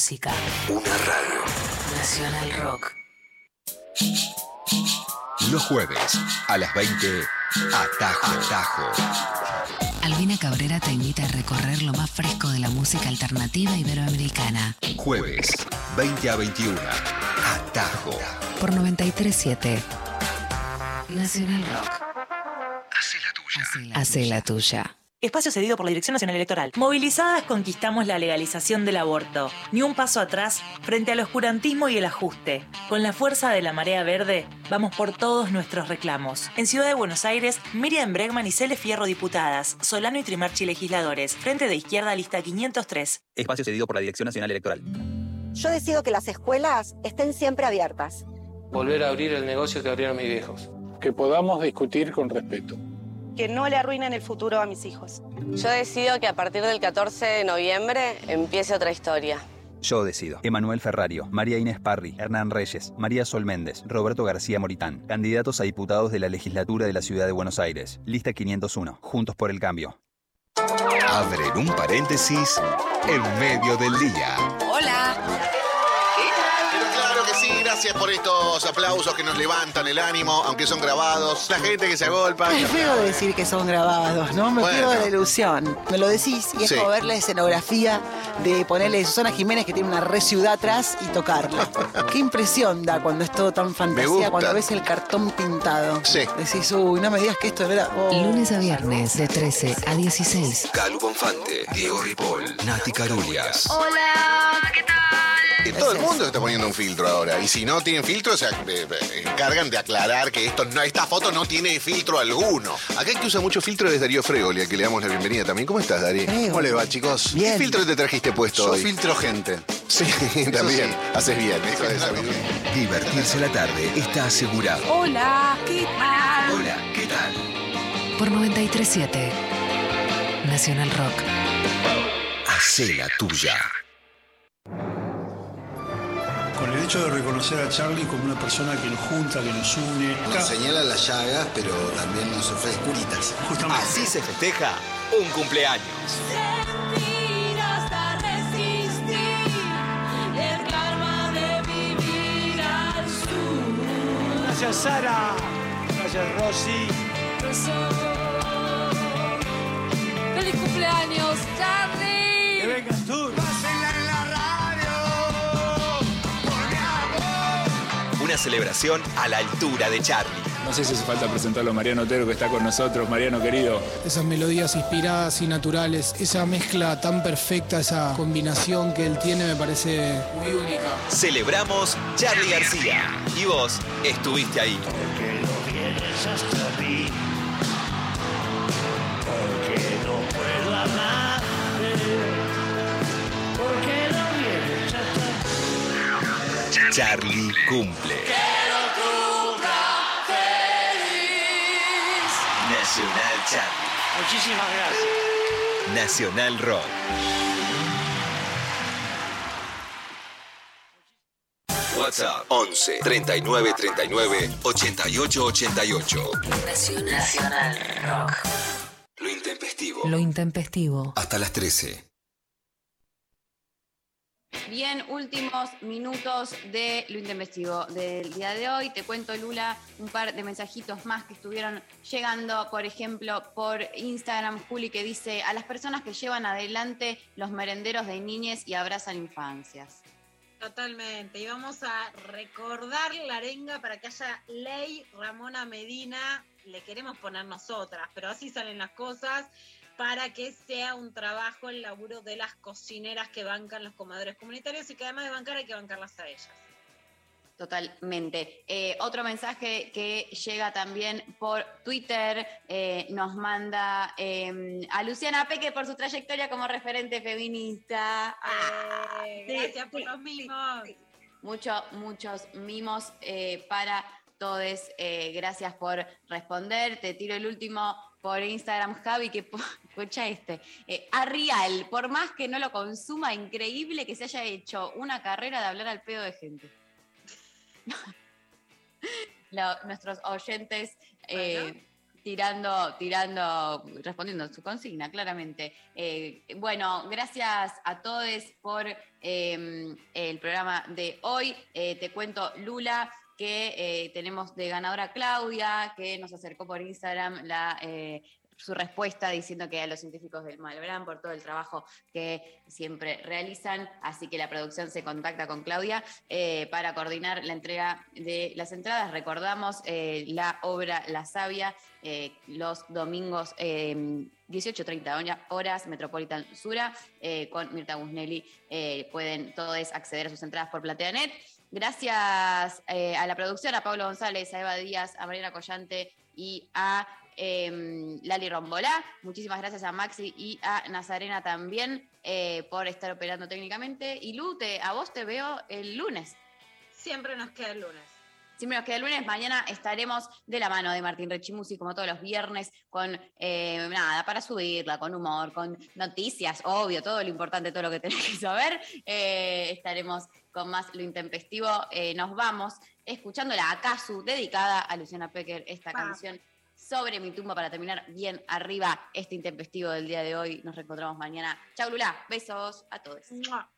Una radio. Nacional Rock. Los jueves, a las 20, Atajo. Atajo. Albina Cabrera te invita a recorrer lo más fresco de la música alternativa iberoamericana. Jueves, 20 a 21, Atajo. Por 937. Nacional Rock. Hace la tuya. Hace la tuya. Espacio cedido por la Dirección Nacional Electoral. Movilizadas conquistamos la legalización del aborto. Ni un paso atrás frente al oscurantismo y el ajuste. Con la fuerza de la marea verde, vamos por todos nuestros reclamos. En Ciudad de Buenos Aires, Miriam Bregman y Cele Fierro diputadas, Solano y Trimarchi legisladores. Frente de izquierda, lista 503. Espacio cedido por la Dirección Nacional Electoral. Yo decido que las escuelas estén siempre abiertas. Volver a abrir el negocio que abrieron mis viejos. Que podamos discutir con respeto. Que no le arruinen el futuro a mis hijos. Yo decido que a partir del 14 de noviembre empiece otra historia. Yo decido. Emanuel Ferrario, María Inés Parri, Hernán Reyes, María Sol Méndez, Roberto García Moritán. Candidatos a diputados de la legislatura de la Ciudad de Buenos Aires. Lista 501. Juntos por el cambio. Abren un paréntesis en medio del día. Hola. Gracias por estos aplausos que nos levantan el ánimo, aunque son grabados. La gente que se agolpa. Es feo decir que son grabados, ¿no? Me Bueno. pierdo la ilusión. Me lo decís y es Sí. como ver la escenografía de ponerle Susana Jiménez que tiene una re ciudad atrás y tocarla. Qué impresión da cuando es todo tan gusta. fantasía, cuando ves el cartón pintado. Sí. Decís, uy, no me digas que esto era. oh. Lunes a viernes de 13 a 16. Calu Bonfante, Diego Ripoll, Nati Carulias. Hola, ¿qué tal? Todo el mundo está poniendo un filtro ahora. Y si no tienen filtro, se eh, eh, encargan de aclarar que esto no, esta foto no tiene filtro alguno. Acá el que usa mucho filtro es Darío Fregoli, al que le damos la bienvenida también. ¿Cómo estás, Darío? ¿Cómo le va, chicos? ¿Qué filtro te trajiste puesto Yo hoy? filtro gente. Sí, también. Haces bien. Eso es. Divertirse la tarde está asegurado. Hola, ¿qué tal? Hola, ¿qué tal? Por 937 Nacional Rock. Hacé la tuya. Con el hecho de reconocer a Charlie como una persona que nos junta, que nos une. Nos señala las llagas, pero también nos ofrece curitas. Así se festeja un cumpleaños. hasta resistir el karma de vivir al sur. Gracias Sara, gracias Rosy. ¡Feliz cumpleaños, Charlie! Que vengas tú. Celebración a la altura de Charlie. No sé si hace falta presentarlo a Mariano Otero que está con nosotros. Mariano querido. Esas melodías inspiradas y naturales, esa mezcla tan perfecta, esa combinación que él tiene me parece muy única. Celebramos Charlie García. Y vos estuviste ahí. Porque Charlie cumple. Quiero cumpla feliz. Nacional Charlie. Muchísimas gracias. Nacional Rock. WhatsApp 11 39 39 88 88. Nacional Rock. Lo intempestivo. Lo intempestivo. Hasta las 13. Bien, últimos minutos de lo intempestivo del día de hoy. Te cuento, Lula, un par de mensajitos más que estuvieron llegando, por ejemplo, por Instagram, Juli, que dice a las personas que llevan adelante los merenderos de niñez y abrazan infancias. Totalmente. Y vamos a recordar la arenga para que haya ley Ramona Medina. Le queremos poner nosotras, pero así salen las cosas para que sea un trabajo el laburo de las cocineras que bancan los comedores comunitarios y que además de bancar hay que bancarlas a ellas. Totalmente. Eh, otro mensaje que llega también por Twitter eh, nos manda eh, a Luciana Peque por su trayectoria como referente feminista. Eh, sí, gracias por sí, los mimos. Mucho, muchos mimos eh, para todos. Gracias por responder. Te tiro el último por Instagram, Javi, que escucha este. Eh, a Rial, por más que no lo consuma, increíble que se haya hecho una carrera de hablar al pedo de gente. Lo- nuestros oyentes eh, tirando, tirando, respondiendo a su consigna, claramente. Eh, bueno, gracias a todos por eh, el programa de hoy. Eh, te cuento, Lula, que eh, tenemos de ganadora Claudia, que nos acercó por Instagram la eh, su respuesta diciendo que a los científicos del Malbrán por todo el trabajo que siempre realizan. Así que la producción se contacta con Claudia eh, para coordinar la entrega de las entradas. Recordamos la obra La Sabia los domingos. 18.30 horas, Metropolitan Sura, con Mirta Busnelli. pueden todos acceder a sus entradas por PlateaNet. Gracias eh, a la producción, a Pablo González, a Eva Díaz, a Mariana Collante y a eh, Lali Rombolá. Muchísimas gracias a Maxi y a Nazarena también eh, por estar operando técnicamente. Y Lute, a vos te veo el lunes. Siempre nos queda el lunes. Siempre nos queda el lunes. Mañana estaremos de la mano de Martín Rechimusi, como todos los viernes, con eh, nada, para subirla, con humor, con noticias, obvio, todo lo importante, todo lo que tenés que saber. Eh, estaremos con más lo intempestivo. Eh, nos vamos escuchando la Akasu, dedicada a Luciana Pecker, esta canción sobre mi tumba para terminar bien arriba este intempestivo del día de hoy. Nos reencontramos mañana. Chau, Lula. Besos a todos. Mua.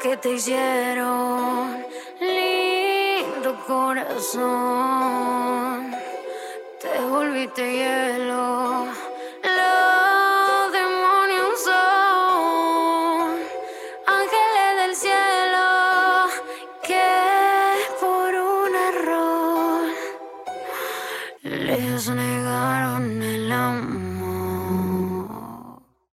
Que te hicieron? Lindo corazón, te volviste hielo.